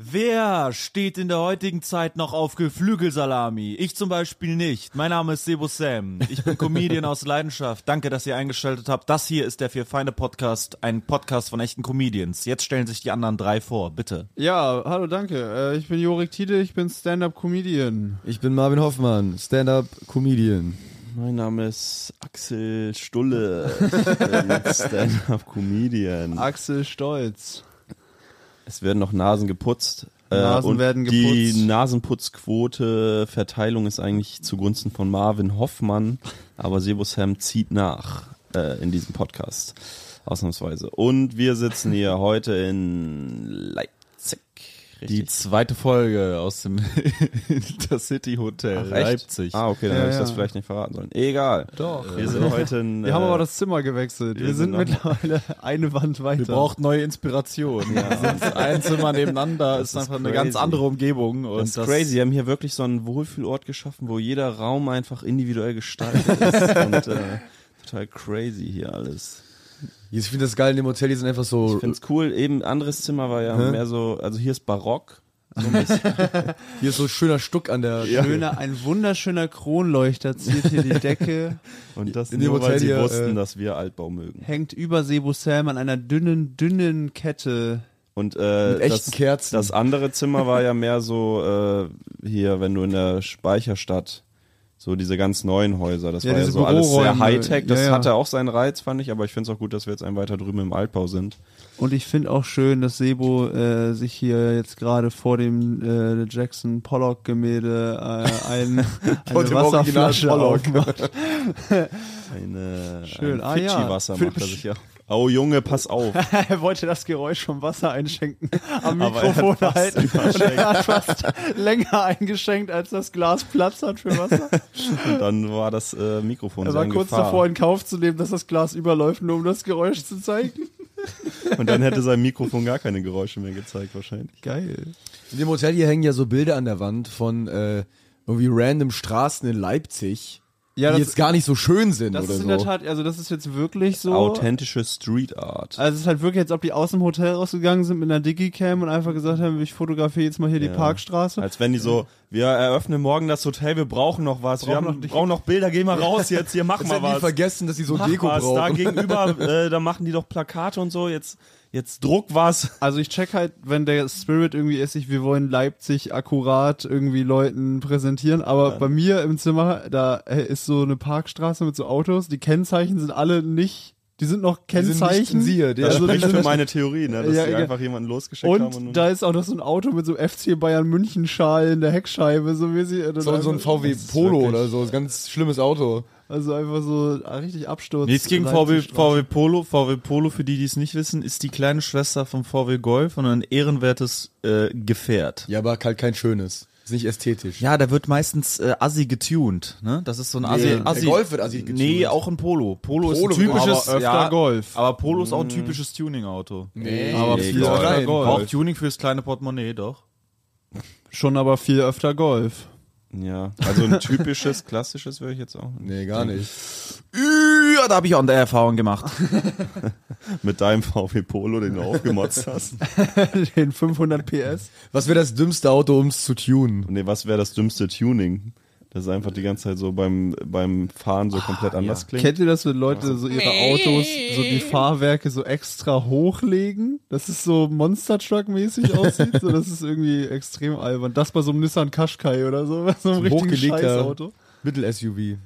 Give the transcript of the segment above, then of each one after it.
Wer steht in der heutigen Zeit noch auf Geflügelsalami? Ich zum Beispiel nicht. Mein Name ist Sebo Sam. Ich bin Comedian aus Leidenschaft. Danke, dass ihr eingeschaltet habt. Das hier ist der Vier Feinde Podcast, ein Podcast von echten Comedians. Jetzt stellen sich die anderen drei vor, bitte. Ja, hallo, danke. Äh, Ich bin Jorik Tiede, ich bin Stand-Up-Comedian. Ich bin Marvin Hoffmann, Stand-Up-Comedian. Mein Name ist Axel Stulle. Ich bin Stand-up-Comedian. Axel Stolz. Es werden noch Nasen geputzt. äh, Nasen und werden Die geputzt. Nasenputzquote Verteilung ist eigentlich zugunsten von Marvin Hoffmann, aber Sebo Sam zieht nach äh, in diesem Podcast. Ausnahmsweise. Und wir sitzen hier heute in Leipzig. Die zweite Folge aus dem Intercity Hotel Ach? Leipzig. Ah, okay, dann Ja, hätte ich das vielleicht nicht verraten sollen. Egal. Doch. Wir sind heute in. Wir haben äh, aber das Zimmer gewechselt. Wir, wir sind sind mittlerweile eine Wand weiter. Wir brauchen neue Inspiration. Ja. ein Zimmer nebeneinander, ist, ist einfach eine crazy. ganz andere Umgebung. Und Das ist crazy. Wir haben hier wirklich so einen Wohlfühlort geschaffen, wo jeder Raum einfach individuell gestaltet ist. und äh, total crazy hier alles. Ich finde das geil in dem Hotel, die sind einfach so. Ich find's cool. Eben anderes Zimmer war ja Hä? mehr so, also hier ist Barock. So ein. Hier ist so schöner Stuck an der. Schöner, ein wunderschöner Kronleuchter ziert hier die Decke, Und das In dem nur, weil Hotel sie hier, wussten, äh, dass wir Altbau mögen. hängt über Sebo Sam an einer dünnen, dünnen Kette. Und äh, Mit echten das, Kerzen. das andere Zimmer war ja mehr so äh, hier, wenn du in der Speicherstadt so diese ganz neuen Häuser, das Ja, war ja so alles sehr. Hightech. Das Ja, ja. hatte auch seinen Reiz, fand ich, aber ich finde es auch gut, dass wir jetzt einen weiter drüben im Altbau sind. Und ich finde auch schön, dass Sebo äh, sich hier jetzt gerade vor dem äh, Jackson Pollock Gemälde äh, ein, eine Wasserflasche Pollock. Eine Schön. ein Ah, ja. Für- macht er sich ja. Oh Junge, pass auf. er wollte das Geräusch vom Wasser einschenken am er Mikrofon halten. Und er hat fast länger eingeschenkt, als das Glas Platz hat für Wasser. Und dann war das äh, Mikrofon Er so war kurz Gefahr. davor, in Kauf zu nehmen, dass das Glas überläuft, nur um das Geräusch zu zeigen. Und dann hätte sein Mikrofon gar keine Geräusche mehr gezeigt wahrscheinlich. Geil. In dem Hotel hier hängen ja so Bilder an der Wand von äh, irgendwie random Straßen in Leipzig, Ja, die das, jetzt gar nicht so schön sind das oder ist in so. der Tat, also das ist jetzt wirklich so. Authentische Street Art. Also es ist halt wirklich, als ob die aus dem Hotel rausgegangen sind mit einer Digicam und einfach gesagt haben, ich fotografiere jetzt mal hier die Ja. Parkstraße. Als wenn die so, wir eröffnen morgen das Hotel, wir brauchen noch was, wir Brauchen haben, noch nicht- brauchen noch Bilder, geh mal raus jetzt, hier mach mal hätten die was. vergessen, dass sie so Mach Deko was, da brauchen. gegenüber, äh, da machen die doch Plakate und so, jetzt, jetzt druck was. Also ich check halt, wenn der Spirit irgendwie ist, ich, wir wollen Leipzig akkurat irgendwie Leuten präsentieren, aber bei mir im Zimmer, da äh, ist so eine Parkstraße mit so Autos, die Kennzeichen sind alle nicht, die sind noch Die sind nicht Kennzeichen. ja. Das Also spricht für meine Theorie, ne, dass Ja, die ja. einfach jemanden losgeschickt haben. und da ist auch noch so ein Auto mit so FC Bayern München Schal in der Heckscheibe, so wie sie so, so ein VW Polo oder so, ein ganz schlimmes Auto. Also einfach so ah, richtig Absturz. Nichts gegen VW. VW Polo. VW Polo, für die, die es nicht wissen, ist die kleine Schwester vom VW Golf und ein ehrenwertes äh, Gefährt. Ja, aber halt kein schönes. Ist nicht ästhetisch. Ja, da wird meistens äh, Assi getuned, ne? Das ist so ein Assi. der Assi Golf wird Assi getuned. Nee, auch ein Polo. Polo, ist Polo ein wird typisches, aber öfter ja, Golf. Aber Polo ist auch ein typisches Tuning-Auto. Nee, Aber Nee, viel Golf. öfter Golf. Auch Tuning fürs kleine Portemonnaie, doch. Schon aber viel öfter Golf. Ja, also ein typisches, klassisches wäre ich jetzt auch. Nee, gar nicht. Ja, da habe ich auch eine Erfahrung gemacht. Mit deinem VW Polo, den du aufgemotzt hast. Den 500 PS. Was wäre das dümmste Auto, ums zu tunen? Nee, was wäre das dümmste Tuning? Das ist einfach die ganze Zeit so beim, beim Fahren so komplett anders klingt. Kennt ihr das, wenn Leute so ihre Autos, so die Fahrwerke so extra hochlegen? Das ist so Monster Truck mäßig aussieht. So, das ist irgendwie extrem albern. Das bei so einem Nissan Qashqai oder so, bei so einem richtigen hochgelegter- Scheißauto. Mittel-SUV.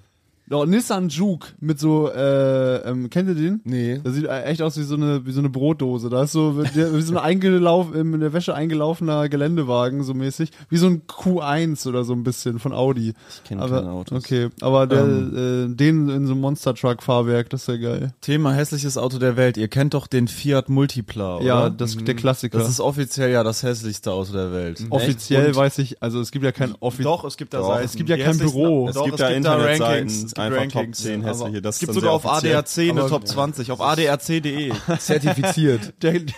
Doch, Nissan Juke mit so, äh, ähm, kennt ihr den? Nee. Das sieht echt aus wie so eine, wie so eine Brotdose. Da ist so, wie so ein eingelauf, in der Wäsche eingelaufener Geländewagen, so mäßig. Wie so ein Q1 oder so ein bisschen von Audi. Ich kenne keine Autos. okay. Aber der, äh, den in so einem Monster Truck Fahrwerk, das ist ja geil. Thema hässliches Auto der Welt. Ihr kennt doch den Fiat Multipla, oder? Ja, das, der Klassiker. Das ist offiziell ja das hässlichste Auto der Welt. offiziell Und- weiß ich, also es gibt ja kein offiziell. Doch, es gibt da Doch. Seiten. Es gibt ja Die kein Büro. Es Doch, gibt da Internetseiten, Rankings. Es gibt einfach Rankings. Top 10 hässliche. Das gibt ist sogar auf offiziell. ADAC eine Top 20, auf adrc.de. Zertifiziert. Der, die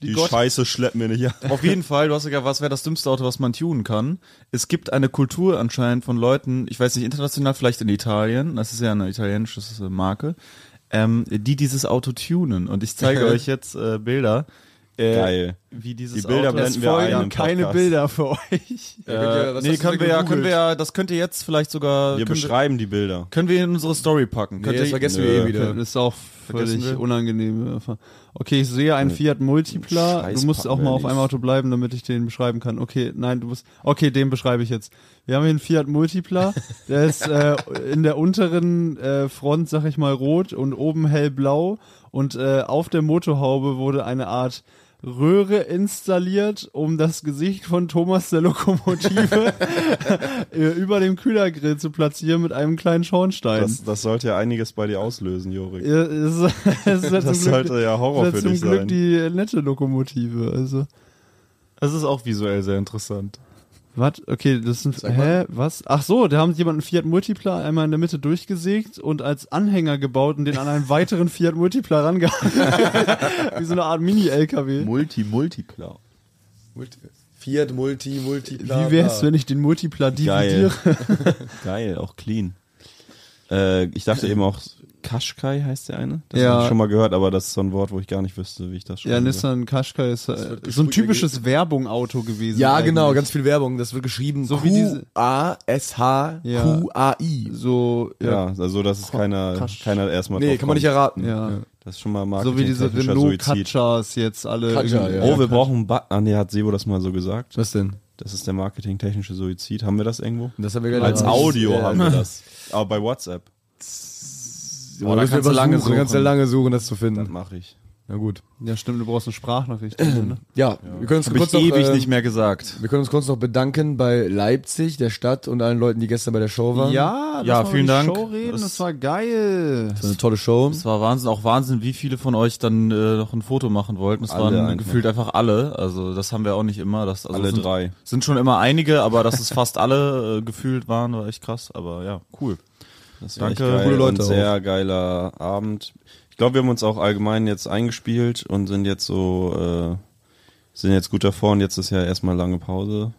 Die Scheiße schleppen wir nicht. Auf jeden Fall, du hast ja, was wäre das dümmste Auto, was man tunen kann? Es gibt eine Kultur anscheinend von Leuten, ich weiß nicht, international, vielleicht in Italien, das ist ja eine italienische Marke, ähm, die dieses Auto tunen. Und ich zeige euch jetzt äh, Bilder. Äh, Geil. Wie dieses Die Bilder Auto. es wir folgen keine Podcast. Bilder für euch. Äh, was nee, können wir ja, können wir ja, das könnt ihr jetzt vielleicht sogar, Wir beschreiben die Bilder. können wir in unsere Story packen. Nee, Könnt das ihr, vergessen Nö. wir eh wieder. Das ist auch völlig wir? unangenehm. Okay, ich sehe einen Fiat Multipla. Du musst auch mal auf einem. Auto bleiben, damit ich den beschreiben kann. Okay, nein, du musst. Okay, den beschreibe ich jetzt. Wir haben hier einen Fiat Multipla. Der ist äh, in der unteren äh, Front, sag ich mal, rot und oben hellblau. Und äh, auf der Motorhaube wurde eine Art Röhre installiert, um das Gesicht von Thomas der Lokomotive äh, über dem Kühlergrill zu platzieren mit einem kleinen Schornstein. Das, das sollte ja einiges bei dir auslösen, Jorik. Ja, ist- ist ja Das zum Glück, sollte ja Horror es ist für zum dich Glück sein. die nette Lokomotive. Also, das ist auch visuell sehr interessant. Was? Okay, das sind. Hä? Was? Ach so, da haben sie jemanden Fiat Multipla einmal in der Mitte durchgesägt und als Anhänger gebaut und den an einen weiteren Fiat Multipla rangehangen. Wie so eine Art Mini-LKW. Multi, Multipla. Multi Fiat, Multi, Multi, bla, Wie wär's, wenn ich den Multipla Geil. dividiere? Geil, auch clean. Äh, ich dachte eben auch, Qashqai heißt der eine. Das Ja. habe ich schon mal gehört, aber das ist so ein Wort, wo ich gar nicht wüsste, wie ich das Ja, schreibe. Nissan Qashqai ist äh, so ein typisches Werbung-Auto gewesen. Ja, eigentlich. genau, ganz viel Werbung. Das wird geschrieben So wie diese- Q-A-S-H-Q-A-I. So, Ja, ja. also dass es keiner, Krasch. keiner erstmal Nee, kann man nicht erraten. Ja. Das ist schon mal Marketing So wie diese Renault Katschas jetzt alle. Irgendwie- ja. Oh, wir brauchen einen Button. Ah, nee, hat Sebo das mal so gesagt. Was denn? Das ist der marketingtechnische Suizid. Haben wir das irgendwo? Das haben wir gleich Als Audio Ja, haben wir das. Aber bei WhatsApp. Oh, da kannst kannst du lange suchen. Kannst du lange suchen, das zu Das finden. mache ich. Na gut. Ja, stimmt, du brauchst eine Sprachnachricht. ne? Ja, wir können uns kurz ich noch, ewig ähm, nicht mehr gesagt. Wir können uns kurz noch bedanken bei Leipzig, der Stadt und allen Leuten, die gestern bei der Show waren. Ja, Ja, vielen die Dank. Show reden, das, Das- war geil. Das war eine tolle Show. Es war Wahnsinn, auch Wahnsinn, wie viele von euch dann äh, noch ein Foto machen wollten. Es Alle waren einfach. gefühlt einfach alle. Also das haben wir auch nicht immer. Das, also Alle sind, drei. Sind schon immer einige, aber dass es fast alle äh, gefühlt waren, war echt krass. Aber ja, cool. Das Danke, geil coole Leute und sehr geiler Abend. Ich glaube, wir haben uns auch allgemein jetzt eingespielt und sind jetzt so, äh, sind jetzt gut davor und jetzt ist ja erstmal lange Pause.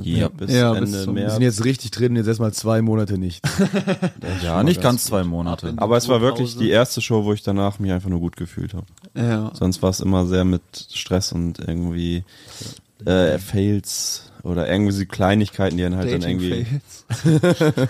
Ja. bis Ja, bis Ende zum- Wir März. sind jetzt richtig drin, jetzt erstmal zwei Monate nicht. Ja, nicht ganz zwei Monate. Aber es war wirklich die erste Show, wo ich danach mich einfach nur gut gefühlt habe. Ja. Sonst war es immer sehr mit Stress und irgendwie äh, Fails oder irgendwie so Kleinigkeiten, die dann halt dann irgendwie.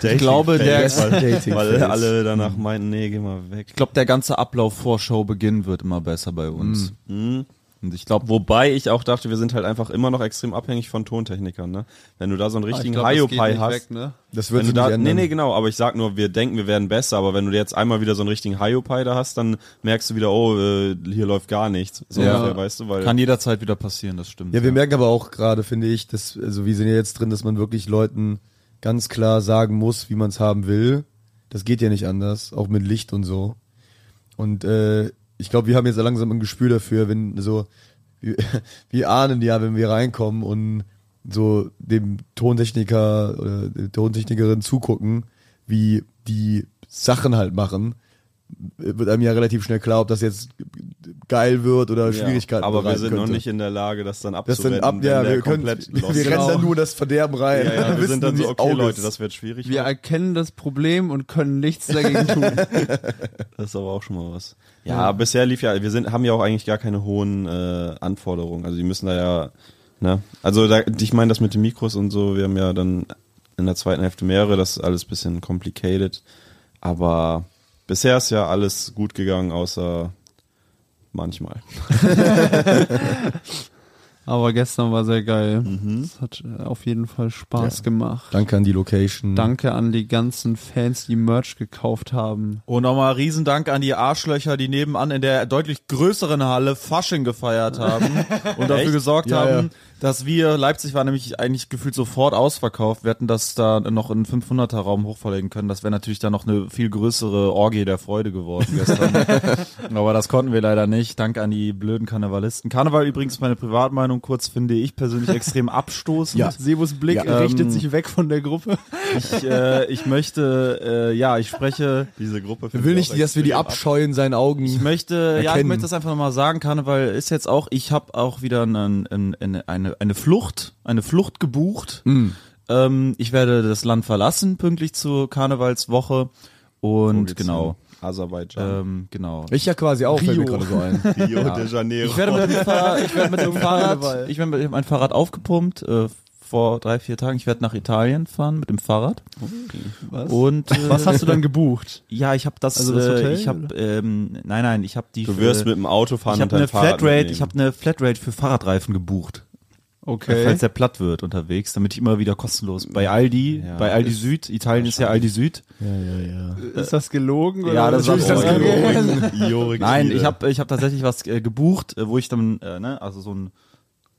Ich glaube, der, weil, Dating weil Fails. alle danach meinten, nee, geh mal weg. ich glaube, der ganze Ablauf vor Showbeginn wird immer besser bei uns. Mhm. Und ich glaube, Wobei ich auch dachte, wir sind halt einfach immer noch extrem abhängig von Tontechnikern, ne? Wenn du da so einen richtigen Ah, das geht Hiopai nicht hast. weg, ne? Das wird da, nicht nee, ändern. nee, genau, aber ich sag nur, wir denken, wir werden besser, aber wenn du jetzt einmal wieder so einen richtigen Hiopai da hast, dann merkst du wieder, oh, äh, hier läuft gar nichts. So Ja. ungefähr, weißt du, weil kann jederzeit wieder passieren, das stimmt. Ja, wir merken aber auch gerade, finde ich, dass, also wir sind ja jetzt drin, dass man wirklich Leuten ganz klar sagen muss, wie man es haben will. Das geht ja nicht anders, auch mit Licht und so. Und äh, ich glaube, wir haben jetzt langsam ein Gespür dafür, wenn so, wir, wir ahnen ja, wenn wir reinkommen und so dem Tontechniker oder der Tontechnikerin zugucken, wie die Sachen halt machen, wird einem ja relativ schnell klar, ob das jetzt geil wird oder ja, Schwierigkeiten Aber wir sind noch könnte. nicht in der Lage, das dann Das abzuwenden, dann ab, ja, wir können, wir, ist. rennen dann nur das Verderben rein. Ja, ja, wir sind dann so, okay Auge Leute, das wird schwierig. Wir erkennen das Problem und können nichts dagegen tun. Das ist aber auch schon mal was. Ja, bisher lief ja, wir sind, haben ja auch eigentlich gar keine hohen äh, Anforderungen. Also die müssen da ja, ne? Also da, ich meine das mit den Mikros und so, wir haben ja dann in der zweiten Hälfte mehrere, das ist alles bisschen complicated. Aber bisher ist ja alles gut gegangen, außer manchmal. Aber gestern war sehr geil. Mhm. Das hat äh, auf jeden Fall Spaß gemacht. Danke an die Location. Danke an die ganzen Fans, die Merch gekauft haben. Und nochmal Riesendank an die Arschlöcher, die nebenan in der deutlich größeren Halle Fasching gefeiert haben und dafür gesorgt Ja, haben, ja. Dass wir, Leipzig war nämlich eigentlich gefühlt sofort ausverkauft. Wir hätten das da noch in 500er Raum hochverlegen können. Das wäre natürlich dann noch eine viel größere Orgie der Freude geworden gestern. Aber das konnten wir leider nicht. Dank an die blöden Karnevalisten. Karneval übrigens meine Privatmeinung kurz finde ich persönlich extrem abstoßend. Ja. Sebus Blick Ja, richtet ähm, sich weg von der Gruppe. Ich, äh, ich möchte, äh, ja, ich spreche Diese Gruppe. Will ich nicht, dass wir die extrem Abscheu in seinen Augen. Ich möchte, ja, ich erkennen. möchte das einfach nochmal sagen. Karneval ist jetzt auch, ich habe auch wieder einen, einen, eine, eine, eine Flucht, eine Flucht gebucht. Mm. Ähm, ich werde das Land verlassen, pünktlich zur Karnevalswoche. Wo Und genau, hin? Aserbaidschan. ähm, genau. Ich ja quasi auch, Rio. gerade so ein. Rio de Janeiro. Ich werde mit dem Fahrrad, ich werde mit dem. Fahrrad, ich werde mit mein Fahrrad aufgepumpt, äh, vor drei, vier Tagen. Ich werde nach Italien fahren mit dem Fahrrad. Was? Und, äh, Was hast du dann gebucht? Ja, ich habe das, Also das Hotel, äh, ich habe, ähm, nein, nein, ich habe die, du wirst äh, mit dem Auto fahren ich und habe eine Flatrate, ich habe eine Flatrate für Fahrradreifen gebucht. Okay. Falls der platt wird unterwegs, damit ich immer wieder kostenlos bei Aldi, Ja, bei Aldi ist Süd, Italien ist ja Aldi Süd. Ja, ja, ja. Ist das gelogen? Oder Ja, das ist das gelogen. gelogen. Nein, ich habe ich hab tatsächlich was äh, gebucht, äh, wo ich dann, äh, ne, also so ein,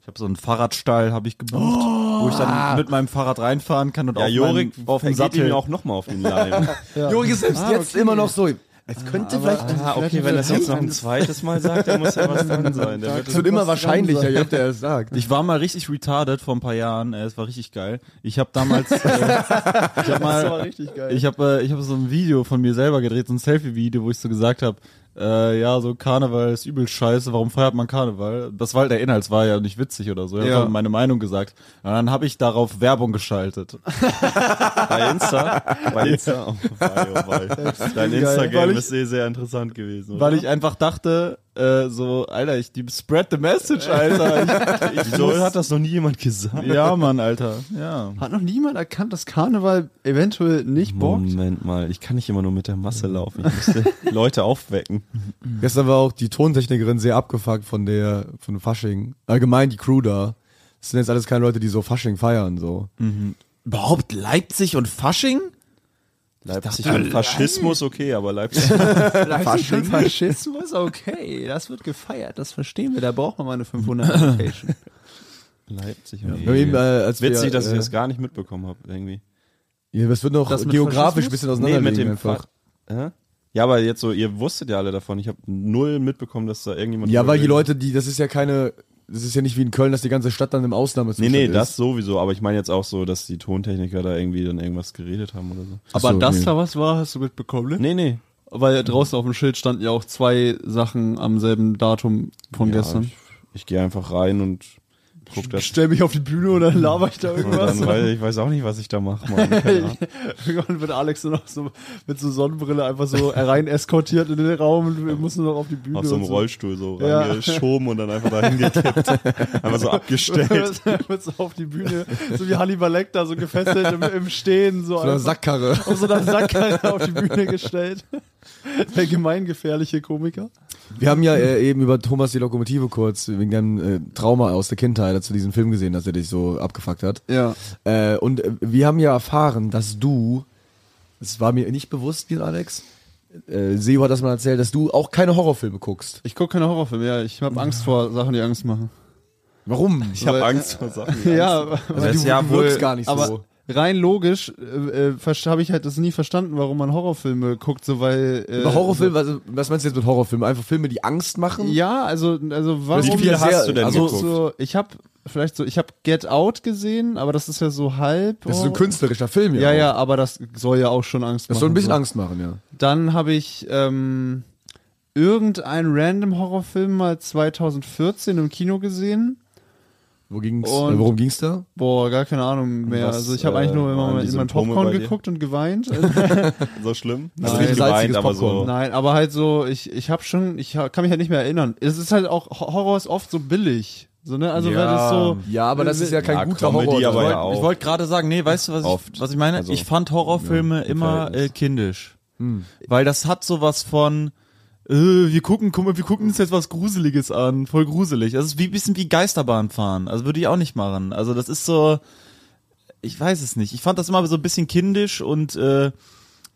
ich habe so einen Fahrradstall habe ich gebucht, wo ich dann mit meinem Fahrrad reinfahren kann und Ja, auf, Jorik meinem, auf dem Sattel. auch nochmal auf den Leim. Jorik ist selbst Ah, jetzt okay. immer noch so. Es könnte vielleicht. ah, okay, wenn er es jetzt noch ein zweites Mal sagt, dann muss ja was dran sein. Der wird Es wird immer wahrscheinlicher, je öfter er es sagt. Ich war mal richtig retarded vor ein paar Jahren. Äh, es war richtig geil. Ich habe damals, äh, ich Das war mal, richtig geil. ich habe, äh, ich habe so ein Video von mir selber gedreht, so ein Selfie-Video, wo ich so gesagt habe, äh, ja, so Karneval ist übel scheiße. Warum feiert man Karneval? Das war halt der Inhalt, es war ja nicht witzig oder so. Ich Ja. habe meine Meinung gesagt. Und dann habe ich darauf Werbung geschaltet. bei Insta. Bei Insta. Oh, wei, oh, wei. Dein Instagram ich- ist sehr, sehr interessant gewesen. Oder? Weil ich einfach dachte, äh, so, Alter, ich die spread the message, Alter. Ich, ich Wieso hat das noch nie jemand gesagt? Ja, Mann, Alter. Ja. Hat noch niemand erkannt, dass Karneval eventuell nicht bockt? Moment mal, ich kann nicht immer nur mit der Masse laufen. Ich müsste Leute aufwecken. Gestern war auch die Tontechnikerin sehr abgefuckt von der, von Fasching. Allgemein die Crew da. Das sind jetzt alles keine Leute, die so Fasching feiern, so. Überhaupt Leipzig und Fasching? Leipzig und Faschismus, okay, aber Leipzig. Fasching. Faschismus, okay, das wird gefeiert, das verstehen wir, da braucht man mal eine 500 Location. Leipzig. Wir haben eben, äh, als Witzig, wir, dass ich äh, das gar nicht mitbekommen habe, irgendwie. Ja, das wird noch Das geografisch ein bisschen Nee, auseinander mit dem einfach. Fa-? Ja, aber jetzt so, ihr wusstet ja alle davon. Ich habe null mitbekommen, dass da irgendjemand. Ja, weil die. Leute, die, das ist ja keine, das ist ja nicht wie in Köln, dass die ganze Stadt dann im Nee, Ausnahmezustand nee, ist. das sowieso. Aber ich meine jetzt auch so, dass die Tontechniker da irgendwie dann irgendwas geredet haben oder so. Aber so, dass nee. da was war, hast du mitbekommen, ne? Nee, nee. Weil draußen auf dem Schild standen ja auch zwei Sachen am selben Datum von Ja, gestern. Ich, ich gehe einfach rein und guck das. Stell mich auf die Bühne und dann laber ich da irgendwas. dann weiß, ich weiß auch nicht, was ich da mache. Irgendwann wird Alex nur noch so mit so Sonnenbrille einfach so rein eskortiert in den Raum und wir mussten noch auf die Bühne. Auf so einem so. Rollstuhl so Ja. reingeschoben und dann einfach dahin gekippt. Einfach so abgestellt. wird so auf die Bühne, so wie Hannibal Lecter, so gefesselt im, im Stehen, so, So eine Sackkarre. auf so einer Sackkarre auf die Bühne gestellt. Der gemeingefährliche Komiker. Wir haben ja äh, eben über Thomas die Lokomotive kurz, wegen deinem äh, Trauma aus der Kindheit, als du diesen Film gesehen hast, der dich so abgefuckt hat. Ja. Äh, und äh, wir haben ja erfahren, dass du, das war mir nicht bewusst, dir Alex, äh, Seo hat das mal erzählt, dass du auch keine Horrorfilme guckst. Ich gucke keine Horrorfilme, ja. Ich habe Angst vor Sachen, die Angst machen. Warum? Ich habe Angst vor Sachen. die Ja, Also Weil es du, ist ja du wohl- wirkst gar nicht aber so. Rein logisch äh, äh, habe ich halt das nie verstanden, warum man Horrorfilme guckt, so weil äh, Horrorfilme, also, was meinst du jetzt mit Horrorfilmen? Einfach Filme, die Angst machen? Ja, also also warum Wie Wie viele Das hast sehr- du denn also geguckt? so ich habe vielleicht so ich habe Get Out gesehen, aber das ist ja so halb Das ist so ein Horror. künstlerischer Film, ja. Ja, auch. ja, aber das soll ja auch schon Angst Das machen. soll ein bisschen so. Angst machen, ja. Dann habe ich ähm, irgendeinen random Horrorfilm mal 2014 im Kino gesehen. Wo ging's, Und- äh, worum ging's da? Boah, gar keine Ahnung mehr. was, also ich habe äh, eigentlich nur immer mal die in mein Symptome Popcorn geguckt und geweint. So schlimm? Nein. Also nicht Salziges geweint, aber so. Nein, aber halt so, ich, ich habe schon, ich kann mich halt nicht mehr erinnern. Es ist halt auch, Horror ist oft so billig. So, ne? Also Ja. weil das so. Ja, aber das ist ja kein Ja, guter Comedy, Horror. aber ja. Ich wollte gerade sagen, nee, weißt du, was Oft. ich, was ich meine? Also, ich fand Horrorfilme ja, im immer äh, kindisch. Hm. Weil das hat sowas von äh, wir gucken, guck mal, wir gucken uns jetzt was Gruseliges an, voll gruselig. Das ist wie bisschen wie Geisterbahn fahren. Also würde ich auch nicht machen. Also das ist so, ich weiß es nicht. Ich fand das immer so ein bisschen kindisch und äh,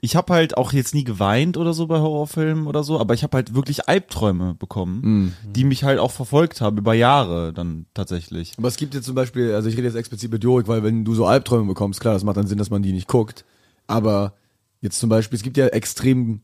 ich habe halt auch jetzt nie geweint oder so bei Horrorfilmen oder so, aber ich habe halt wirklich Albträume bekommen, die mich halt auch verfolgt haben über Jahre dann tatsächlich. Aber es gibt jetzt zum Beispiel, also ich rede jetzt explizit mit Jorik, weil wenn du so Albträume bekommst, klar, das macht dann Sinn, dass man die nicht guckt. Aber jetzt zum Beispiel, es gibt ja extrem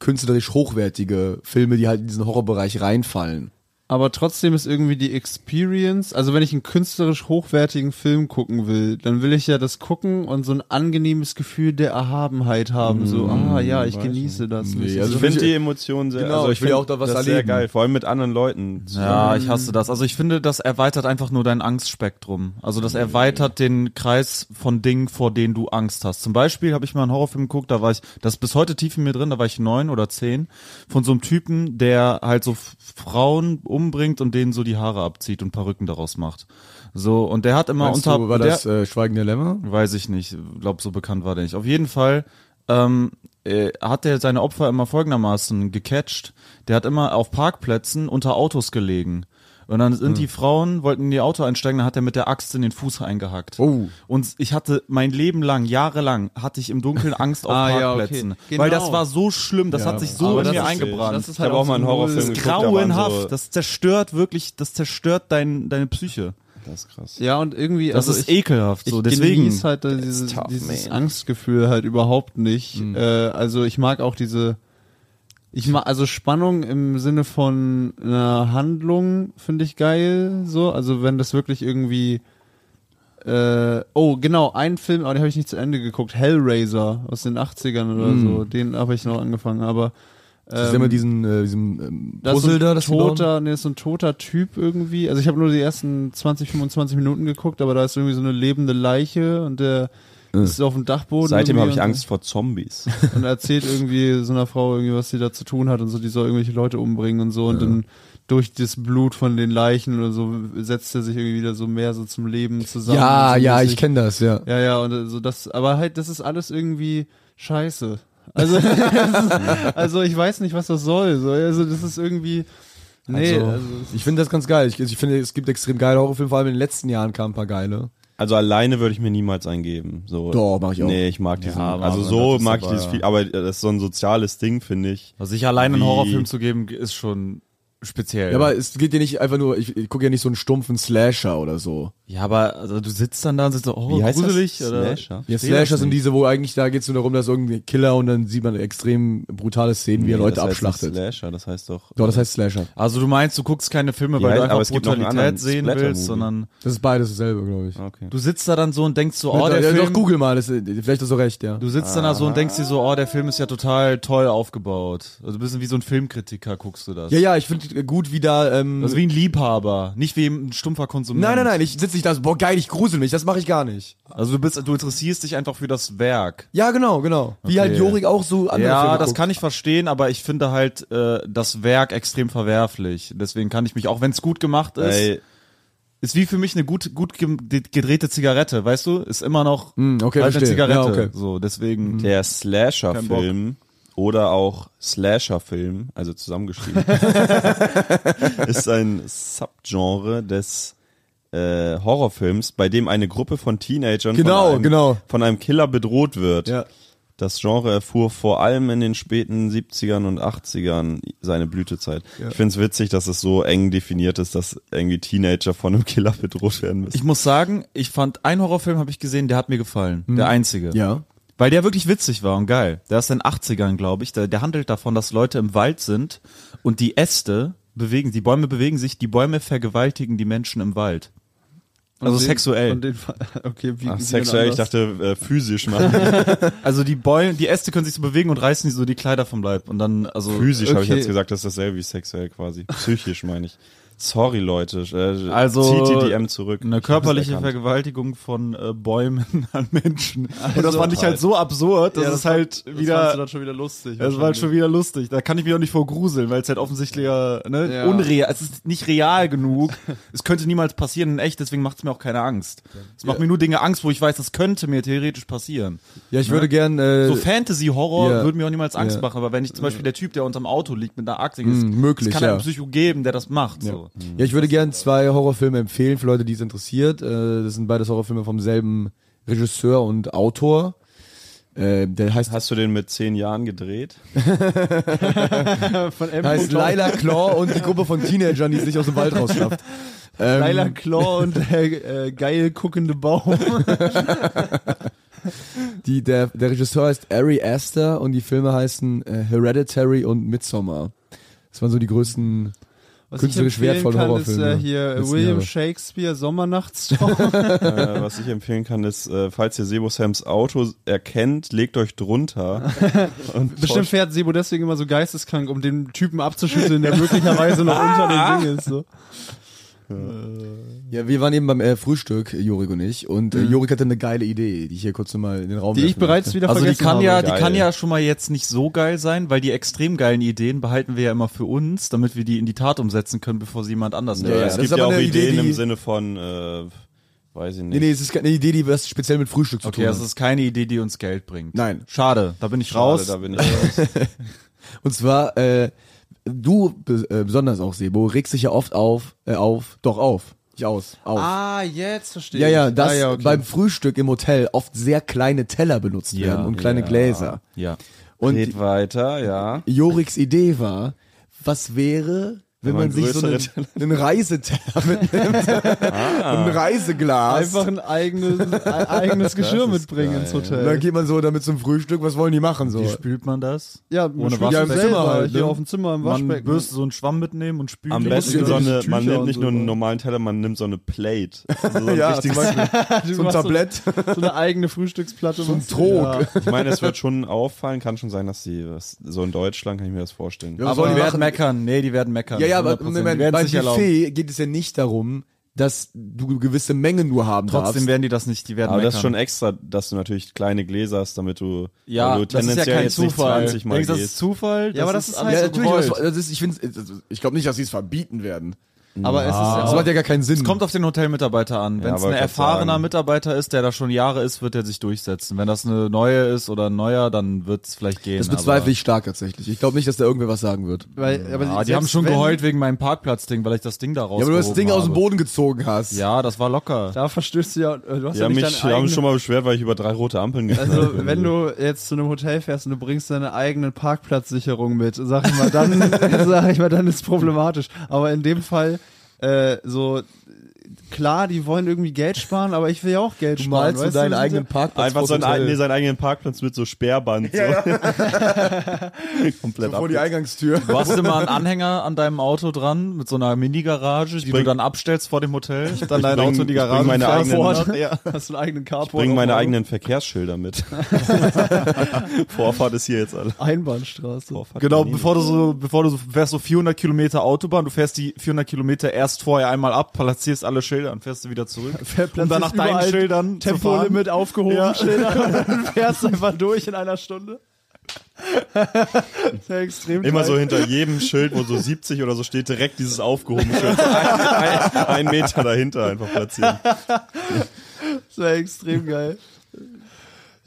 künstlerisch hochwertige Filme, die halt in diesen Horrorbereich reinfallen. Aber trotzdem ist irgendwie die Experience, also wenn ich einen künstlerisch hochwertigen Film gucken will, dann will ich ja das gucken und so ein angenehmes Gefühl der Erhabenheit haben. So, ah ja, ich genieße das. Nee, Nicht also so- Ich finde die Emotionen sehr, Genau, also ich will auch da was das sehr erleben. geil, vor allem mit anderen Leuten. Ja, ich hasse das. Also ich finde, das erweitert einfach nur dein Angstspektrum. Also das erweitert den Kreis von Dingen, vor denen du Angst hast. Zum Beispiel habe ich mal einen Horrorfilm geguckt, da war ich, das ist bis heute tief in mir drin, da war ich neun oder zehn, von so einem Typen, der halt so Frauen umbringt und denen so die Haare abzieht und Perücken daraus macht. So, und der hat immer Meinst unter, du, war der, das äh, Schweigen der Lämmer? Weiß ich nicht. Glaub, so bekannt war der nicht. Auf jeden Fall ähm, äh, hat er seine Opfer immer folgendermaßen gecatcht. Der hat immer auf Parkplätzen unter Autos gelegen. Und dann sind die Frauen, wollten in ihr Auto einsteigen, dann hat er mit der Axt in den Fuß eingehackt. Oh. Und ich hatte mein Leben lang, jahrelang, hatte ich im Dunkeln Angst auf Ah, ja, okay. Parkplätzen. Genau. Weil das war so schlimm, das Ja, hat sich so aber in das mir ist- eingebrannt. das ist Ich halt auch mal einen Horrorfilm das ist geguckt, da waren grauenhaft, So, das zerstört wirklich, das zerstört dein, deine Psyche. das ist krass. Ja, und irgendwie, Das also ist ich, ekelhaft. So, ich deswegen. genieße halt äh, dieses, tough, dieses man. Angstgefühl halt überhaupt nicht. Mhm. Äh, also ich mag auch diese, ich mag also Spannung im Sinne von einer Handlung finde ich geil. So, also wenn das wirklich irgendwie äh, oh, genau, ein Film, aber den habe ich nicht zu Ende geguckt. Hellraiser aus den 80ern oder Mm. so. Den habe ich noch angefangen, aber Das ist ähm, immer diesen, äh, diesem ähm, das ist so Puzzle ein da, das toter, nee, ist so ein toter Typ irgendwie. Also ich habe nur die ersten 20, 25 Minuten geguckt, aber da ist irgendwie so eine lebende Leiche und der. Ist auf dem Dachboden. Seitdem habe ich Angst vor Zombies. Und erzählt irgendwie so einer Frau irgendwie, was sie da zu tun hat und so, die soll irgendwelche Leute umbringen und so und dann durch das Blut von den Leichen oder so setzt er sich irgendwie wieder so mehr so zum Leben zusammen. Ja, so ja, ich kenne das, ja. Ja, ja, und so das, aber halt, das ist alles irgendwie scheiße. Also, also ich weiß nicht, was das soll. So, also das ist irgendwie, nee, Also, also, ich finde das ganz geil. Ich, ich finde, es gibt extrem geile Horrorfilme, vor allem in den letzten Jahren kamen ein paar geile. Also alleine würde ich mir niemals eingeben. So. Doch, mach ich auch. Nee, ich mag diesen. aber also so mag ich aber, dieses ja. viel, aber das ist so ein soziales Ding, finde ich. Also sich allein einen Horrorfilm zu geben, ist schon speziell. Ja, aber es geht ja nicht einfach nur, ich, ich gucke ja nicht so einen stumpfen Slasher oder so. ja, aber also du sitzt dann da und sitzt so, oh, Wie heißt gruselig. das? Oder? Slasher? Ja, Slasher sind nicht. diese, wo eigentlich da geht es nur darum, dass irgendein Killer und dann sieht man extrem brutale Szenen, wie er Nee, Leute das heißt nicht abschlachtet. Slasher, das heißt doch. Doch, das heißt Slasher. Also du meinst, du guckst keine Filme, Ja, weil du einfach Brutalität sehen willst, sondern Das ist beides dasselbe, glaube ich. Okay. du sitzt da dann so und denkst so, oh, der ja, Film, doch, google mal, das, vielleicht hast du recht, ja. du sitzt dann da so und denkst dir so, oh, der Film ist ja total toll aufgebaut. Also ein bisschen wie so ein Filmkritiker guckst du das. Ja, ja, ich finde gut, wie da. Ähm, Also wie ein Liebhaber, nicht wie ein stumpfer Konsument. nein, nein, nein, ich sitze nicht da so, boah, geil, ich grusel mich, das mache ich gar nicht. Also du bist, du interessierst dich einfach für das Werk. Ja, genau, genau. Wie Okay. halt Jorik auch so andere ja, Filme das guckt. kann ich verstehen, aber ich finde halt äh, das Werk extrem verwerflich. Deswegen kann ich mich, auch wenn es gut gemacht ist, Ey, ist wie für mich eine gut gut ge- gedrehte Zigarette, weißt du? Ist immer noch Hm, okay, halt eine. Zigarette. Ja, okay. So, deswegen. der Slasher-Film oder auch Slasher-Film, also zusammengeschrieben, ist ein Subgenre des äh, Horrorfilms, bei dem eine Gruppe von Teenagern Genau, von, einem, genau. von einem Killer bedroht wird. Ja. Das Genre erfuhr vor allem in den späten 70ern und 80ern seine Blütezeit. Ich finde es witzig, dass es so eng definiert ist, dass irgendwie Teenager von einem Killer bedroht werden müssen. Ich muss sagen, ich fand einen Horrorfilm habe ich gesehen, der hat mir gefallen, der einzige. Ja. Weil der wirklich witzig war und geil. Der ist in den 80ern, glaube ich. Der, der handelt davon, dass Leute im Wald sind und die Äste bewegen, die Bäume bewegen sich, die Bäume vergewaltigen die Menschen im Wald. Also den- sexuell. und den- okay, wie, Ach, wie sexuell, ich dachte äh, physisch machen. Also die Bäume, die Äste können sich so bewegen und reißen die so die Kleider vom Leib und dann also Physisch habe ich Okay. jetzt gesagt, das ist dasselbe wie sexuell quasi. Psychisch meine ich. Sorry, Leute. Äh, Also, zieht die DM zurück. Eine körperliche. Vergewaltigung von äh, Bäumen an Menschen. und das Also- fand ich halt so absurd, dass Ja, es halt das wieder du dann schon wieder lustig. Das war halt schon wieder lustig. Da kann ich mich auch nicht vor gruseln, weil es halt offensichtlich ja, ne, Ja. unreal, es ist nicht real genug. es könnte niemals passieren in echt, deswegen macht es mir auch keine Angst. Es macht mir nur Dinge Angst, wo ich weiß, das könnte mir theoretisch passieren. Ja, ich würde gern. Äh, So Fantasy-Horror ja. würde mir auch niemals Angst Ja. machen, aber wenn ich zum Beispiel der Typ, der unterm Auto liegt mit einer Axt, ist, Mm, möglich, es kann ja. einen Psycho geben, der das macht. So. Ja, ich würde gern zwei Horrorfilme empfehlen für Leute, die es interessiert. Äh, das sind beides Horrorfilme vom selben Regisseur und Autor. Äh, der heißt, Hast du den mit zehn Jahren gedreht? von M. heißt Lila Claw und die Gruppe von Teenagern, die es nicht aus dem Wald rausschafft. Ähm, Lila Claw und der äh, geil guckende Baum. die, der, der Regisseur heißt Ari Aster und die Filme heißen äh, Hereditary und Midsommar. Das waren so die größten. Was Künstlerisch ich empfehlen kann, ist äh, hier letzten William Jahre. Shakespeare Sommernachtstraum. äh, was ich empfehlen kann, ist, äh, falls ihr Sebo Sams Auto erkennt, legt euch drunter. und Bestimmt fährt Sebo deswegen immer so geisteskrank, um den Typen abzuschütteln, der möglicherweise noch unter dem Ding ist. So. Ja, wir waren eben beim äh, Frühstück, Jorik und ich, und äh, Jorik hatte eine geile Idee, die ich hier kurz mal in den Raum Die ich werfen bereits möchte. wieder Also die vergessen kann habe. ja, die Geil. kann ja schon mal jetzt nicht so geil sein, weil die extrem geilen Ideen behalten wir ja immer für uns, damit wir die in die Tat umsetzen können, bevor sie jemand anders Ja, ja. es das gibt ist ja aber auch eine Idee, Ideen die- im Sinne von, äh, weiß ich nicht. Nee, nee, es ist eine Idee, die was speziell mit Frühstück zu Okay, tun das hat. ist keine Idee, die uns Geld bringt. Nein. Schade, da bin ich Schade, raus. da bin ich raus. Und zwar, äh, du äh, besonders auch, Sebo, regst dich ja oft auf, äh, auf, doch auf, nicht aus, auf. Ah, jetzt verstehe ja, ich. ja, dass ah, ja, okay. beim Frühstück im Hotel oft sehr kleine Teller benutzt Ja, werden und kleine ja. Gläser. Ja. Und Geht weiter, ja. Joriks Idee war, was wäre, wenn, Wenn man, man sich so einen, einen Reiseteller mitnimmt Ah. und ein Reiseglas. Einfach ein eigenes, ein eigenes Geschirr mitbringen geil. ins und dann Hotel. geht man so damit zum Frühstück, was wollen die machen so? Wie spült man das? Ja, Ohne ohne Waschbecken. ja, Ja, im selber, Zimmer halt, hier ne? auf dem Zimmer im Man Waschbecken. bürste so einen Schwamm mitnehmen und spült Am besten ja so eine, man nimmt nicht so. nur einen normalen Teller, man nimmt so eine Plate. So ein ja, richtiges- zum Beispiel so ein Tablett. So, so eine eigene Frühstücksplatte. So ein. Trog. Ich meine, es wird schon auffallen, kann schon sein, dass die, das, so in Deutschland kann ich mir das vorstellen. Ja, Aber die werden meckern. Nee, die werden meckern. Ja, ja, aber 100%. Moment, beim sich erlauben. Buffet geht es ja nicht darum, dass du gewisse Mengen nur haben Trotzdem darfst. werden die das nicht, die werden Aber meckern. das ist schon extra, dass du natürlich kleine Gläser hast, damit du, ja, du das ist ja kein jetzt nicht Zufall. 20 Mal Denkst das ist. Zufall? Ja, aber das ist halt ja, so natürlich, das, das ist, ich finde, ich glaube nicht, dass sie es verbieten werden. Aber es ist ja Das macht ja gar keinen Sinn. Es kommt auf den Hotelmitarbeiter an. Wenn es ein erfahrener sagen. Mitarbeiter ist, der da schon Jahre ist, wird er sich durchsetzen. Wenn das eine neue ist oder ein neuer, dann wird es vielleicht gehen. das bezweifle aber- ich stark tatsächlich. Ich glaube nicht, dass da irgendwer was sagen wird. weil, aber Ja, die haben schon geheult wegen meinem Parkplatzding, weil ich das Ding da raus Ja, aber du das Ding aus dem Boden gezogen hast. Ja, das war locker. Da verstößt du ja, du hast Die ja haben nicht mich haben eigenen, schon mal beschwert, weil ich über drei rote Ampeln geknallt Also, bin. wenn du jetzt zu einem Hotel fährst und du bringst deine eigene Parkplatzsicherung mit, sag ich mal, dann, sag ich mal, dann ist es problematisch. Aber in dem Fall, äh, so, klar, die wollen irgendwie Geld sparen, aber ich will ja auch Geld Du sparen. malst du deinen du, eigenen Parkplatz Einfach vors so nee, seinen eigenen Parkplatz mit so Sperrband. So. Komplett vor die. Eingangstür. Du hast immer einen Anhänger an deinem Auto dran mit so einer Mini-Garage, die du bring- dann abstellst vor dem Hotel. Dann dein bring- Auto in die ich bring Garage meine eigenen-. Ja, hast du einen eigenen Carport. Bring auf meine eigenen Verkehrsschilder mit. Vorfahrt ist hier jetzt alle. Einbahnstraße. Vorfahrt Genau, bevor du so, bevor du so fährst so 400 Kilometer Autobahn, du fährst die 400 Kilometer erst vorher einmal ab, platzierst alle Schilder und fährst du wieder zurück. Um dann nach deinen Schildern Tempolimit aufgehoben, Ja. Schilder, und dann fährst einfach durch in einer Stunde. Sehr extrem Immer so hinter jedem Schild, wo so 70 oder so steht, direkt dieses aufgehobene Schild. So ein, ein, ein Meter dahinter einfach platzieren. Das wäre extrem geil.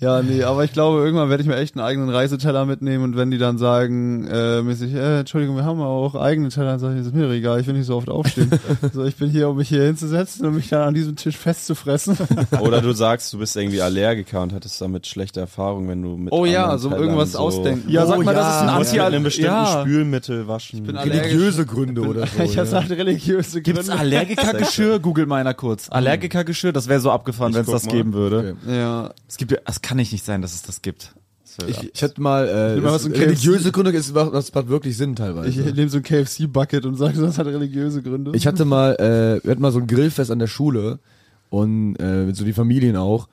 Ja, nee, aber ich glaube, irgendwann werde ich mir echt einen eigenen Reiseteller mitnehmen und wenn die dann sagen, äh, mäßig, äh, Entschuldigung, wir haben auch eigene Teller, dann sage ich, ist mir doch egal, ich will nicht so oft aufstehen. so, ich bin hier, um mich hier hinzusetzen und mich dann an diesem Tisch festzufressen. Oder du sagst, du bist irgendwie Allergiker und hattest damit schlechte Erfahrungen, wenn du mit Oh ja, so Tellern irgendwas so ausdenken. Ja, sag Oh mal, das ist ein ja. Du musst mit anti einem bestimmten ja. Spülmittel waschen. bin allergisch. Religiöse Gründe oder so. ich ja. hatte religiöse Gibt's Gründe. Allergikergeschirr? Google mal einer kurz. Allergikergeschirr, das wäre so abgefahren, Ich wenn es das mal. geben würde. Okay. Ja, Es gibt, ja- es kann nicht nicht sein, dass es das gibt. Das Ich, ich hatte mal, äh, mal im religiöse Gründe, ist, das macht wirklich Sinn teilweise. ich nehme so ein KFC-Bucket und sage, das hat religiöse Gründe. Ich hatte mal, äh, wir hatten mal so ein Grillfest an der Schule und äh, so die Familien auch.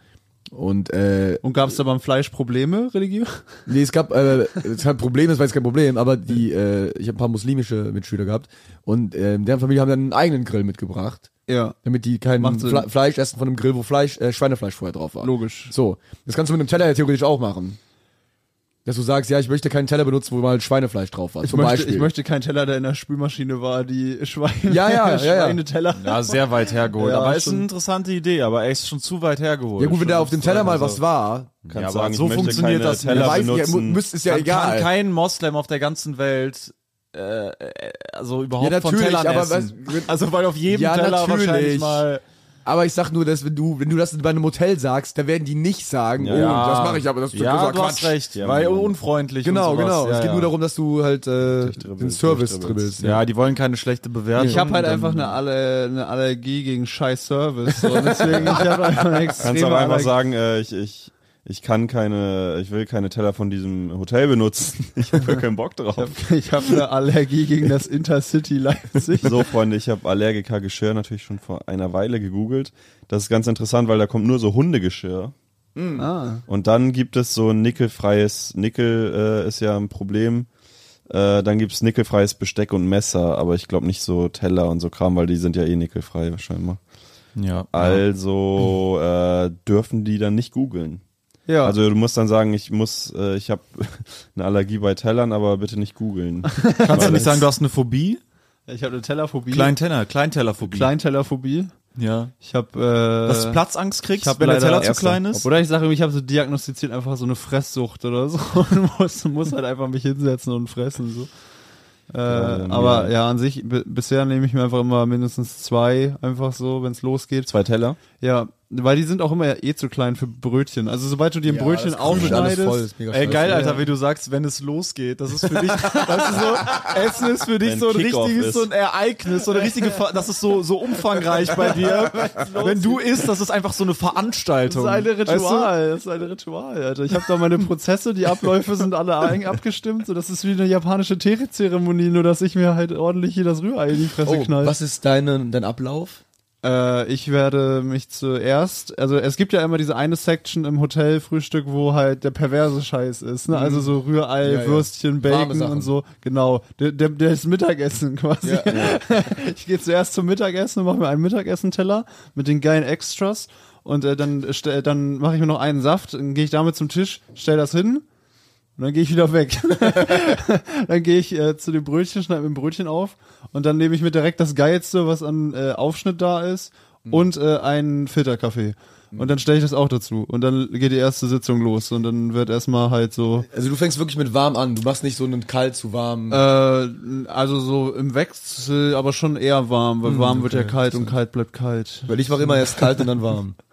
Und äh, Und gab es da beim Fleisch Probleme, Religion? Nee, es gab, äh, es hat ein Problem, das war jetzt kein Problem, aber die, äh, ich habe ein paar muslimische Mitschüler gehabt und äh, deren Familie haben dann einen eigenen Grill mitgebracht, Ja. damit die kein. Fle Fleisch essen von einem Grill, wo Fleisch, äh, Schweinefleisch vorher drauf war. Logisch. So, das kannst du mit einem Teller ja theoretisch auch machen. Dass du sagst, ja, ich möchte keinen Teller benutzen, wo mal Schweinefleisch drauf war, Ich zum möchte, Beispiel. ich möchte keinen Teller, der in der Spülmaschine war, die Schweine, Ja, ja, ja, ja. Schweineteller. Ja, sehr weit hergeholt. Ja, aber ist eine interessante Idee, aber echt schon zu weit hergeholt. ja gut, wenn da auf dem Teller mal Also- was war, Kannst Ja, sagen, so funktioniert das. Teller weiß ja, benutzen. müsst, ist ja Dann egal. kann kein Moslem auf der ganzen Welt äh, äh, also überhaupt Ja, von natürlich, Tellern aber essen. was- also weil auf jedem Ja, Teller natürlich. wahrscheinlich mal aber ich sag nur, dass wenn du, wenn du das bei einem Hotel sagst, da werden die nicht sagen, Ja. oh, das mache ich, aber das ist ja, du Quatsch. hast recht, Ja, weil unfreundlich Genau, und sowas. genau. Ja, es geht ja. nur darum, dass du halt äh, den Service dribbelst. Ja, die wollen keine schlechte Bewertung. Ich habe halt einfach eine, Aller eine Allergie gegen scheiß Service. So. Deswegen, ich habe einfach eine Kannst aber einfach sagen, äh, ich, ich, ich kann keine, ich will keine Teller von diesem Hotel benutzen. Ich habe keinen Bock drauf. Ich habe eine Allergie gegen das Intercity Leipzig. So, Freunde, ich habe Allergiker-Geschirr natürlich schon vor einer Weile gegoogelt. Das ist ganz interessant, weil da kommt nur so Hundegeschirr. Ah. Und dann gibt es so ein nickelfreies, Nickel äh, ist ja ein Problem. Äh, dann gibt's nickelfreies Besteck und Messer, aber ich glaube nicht so Teller und so Kram, weil die sind ja eh nickelfrei wahrscheinlich. ja. Also äh, dürfen die dann nicht googeln. Ja. Also du musst dann sagen, ich muss, äh, ich habe eine Allergie bei Tellern, aber bitte nicht googeln. Kannst du nicht sagen, du hast eine Phobie? ich habe eine Tellerphobie. Kleinteller, Kleintellerphobie. Kleintellerphobie. ja. Ich habe äh, Dass du Platzangst kriegst, wenn der Teller zu klein ist? Oder ich sage, ich habe so diagnostiziert einfach so eine Fresssucht oder so und muss, muss halt einfach mich hinsetzen und fressen so. Äh, dann, aber ja. ja, an sich bisher nehme ich mir einfach immer mindestens zwei einfach so, wenn es losgeht. Zwei Teller? Ja, weil die sind auch immer eh zu klein für Brötchen. Also sobald du dir ein Ja, Brötchen das aufschneidest, ist Ey, geil, Alter, wie du sagst, wenn es losgeht. Das ist für dich, weißt du so, Essen ist für dich Wenn so ein richtiges, ist. so ein Ereignis, so eine richtige, Ver das ist so, so umfangreich bei dir. wenn du isst, das ist einfach so eine das Veranstaltung. ist ein Weißt Ritual, das ist ein Ritual, Alter. Ich habe da meine Prozesse, die Abläufe sind alle abgestimmt, so das ist wie eine japanische Teezeremonie, nur dass ich mir halt ordentlich hier das Rührei in die Fresse Oh, knall. was ist deine, dein Ablauf? Äh, ich werde mich zuerst, also es gibt ja immer diese eine Section im Hotelfrühstück, wo halt der perverse Scheiß ist, ne? Also so Rührei, Mhm. Ja, ja. Würstchen, Warme Bacon und so. Genau. Der, der, der ist Mittagessen quasi. Ja. Ich gehe zuerst zum Mittagessen und mache mir einen Mittagessenteller mit den geilen Extras und äh, dann stell, dann mache ich mir noch einen Saft, dann gehe ich damit zum Tisch, stell das hin. Und dann gehe ich wieder weg. dann gehe ich äh, zu dem Brötchen, schneide mir ein Brötchen auf und dann nehme ich mir direkt das Geilste, was an äh, Aufschnitt da ist und äh, einen Filterkaffee. Und dann stelle ich das auch dazu. Und dann geht die erste Sitzung los und dann wird erstmal halt so, Also du fängst wirklich mit warm an. Du machst nicht so einen kalt zu warm. äh, also so im Wechsel, aber schon eher warm, weil warm wird ja okay, kalt und kalt bleibt kalt. weil ich mache immer erst kalt und dann warm.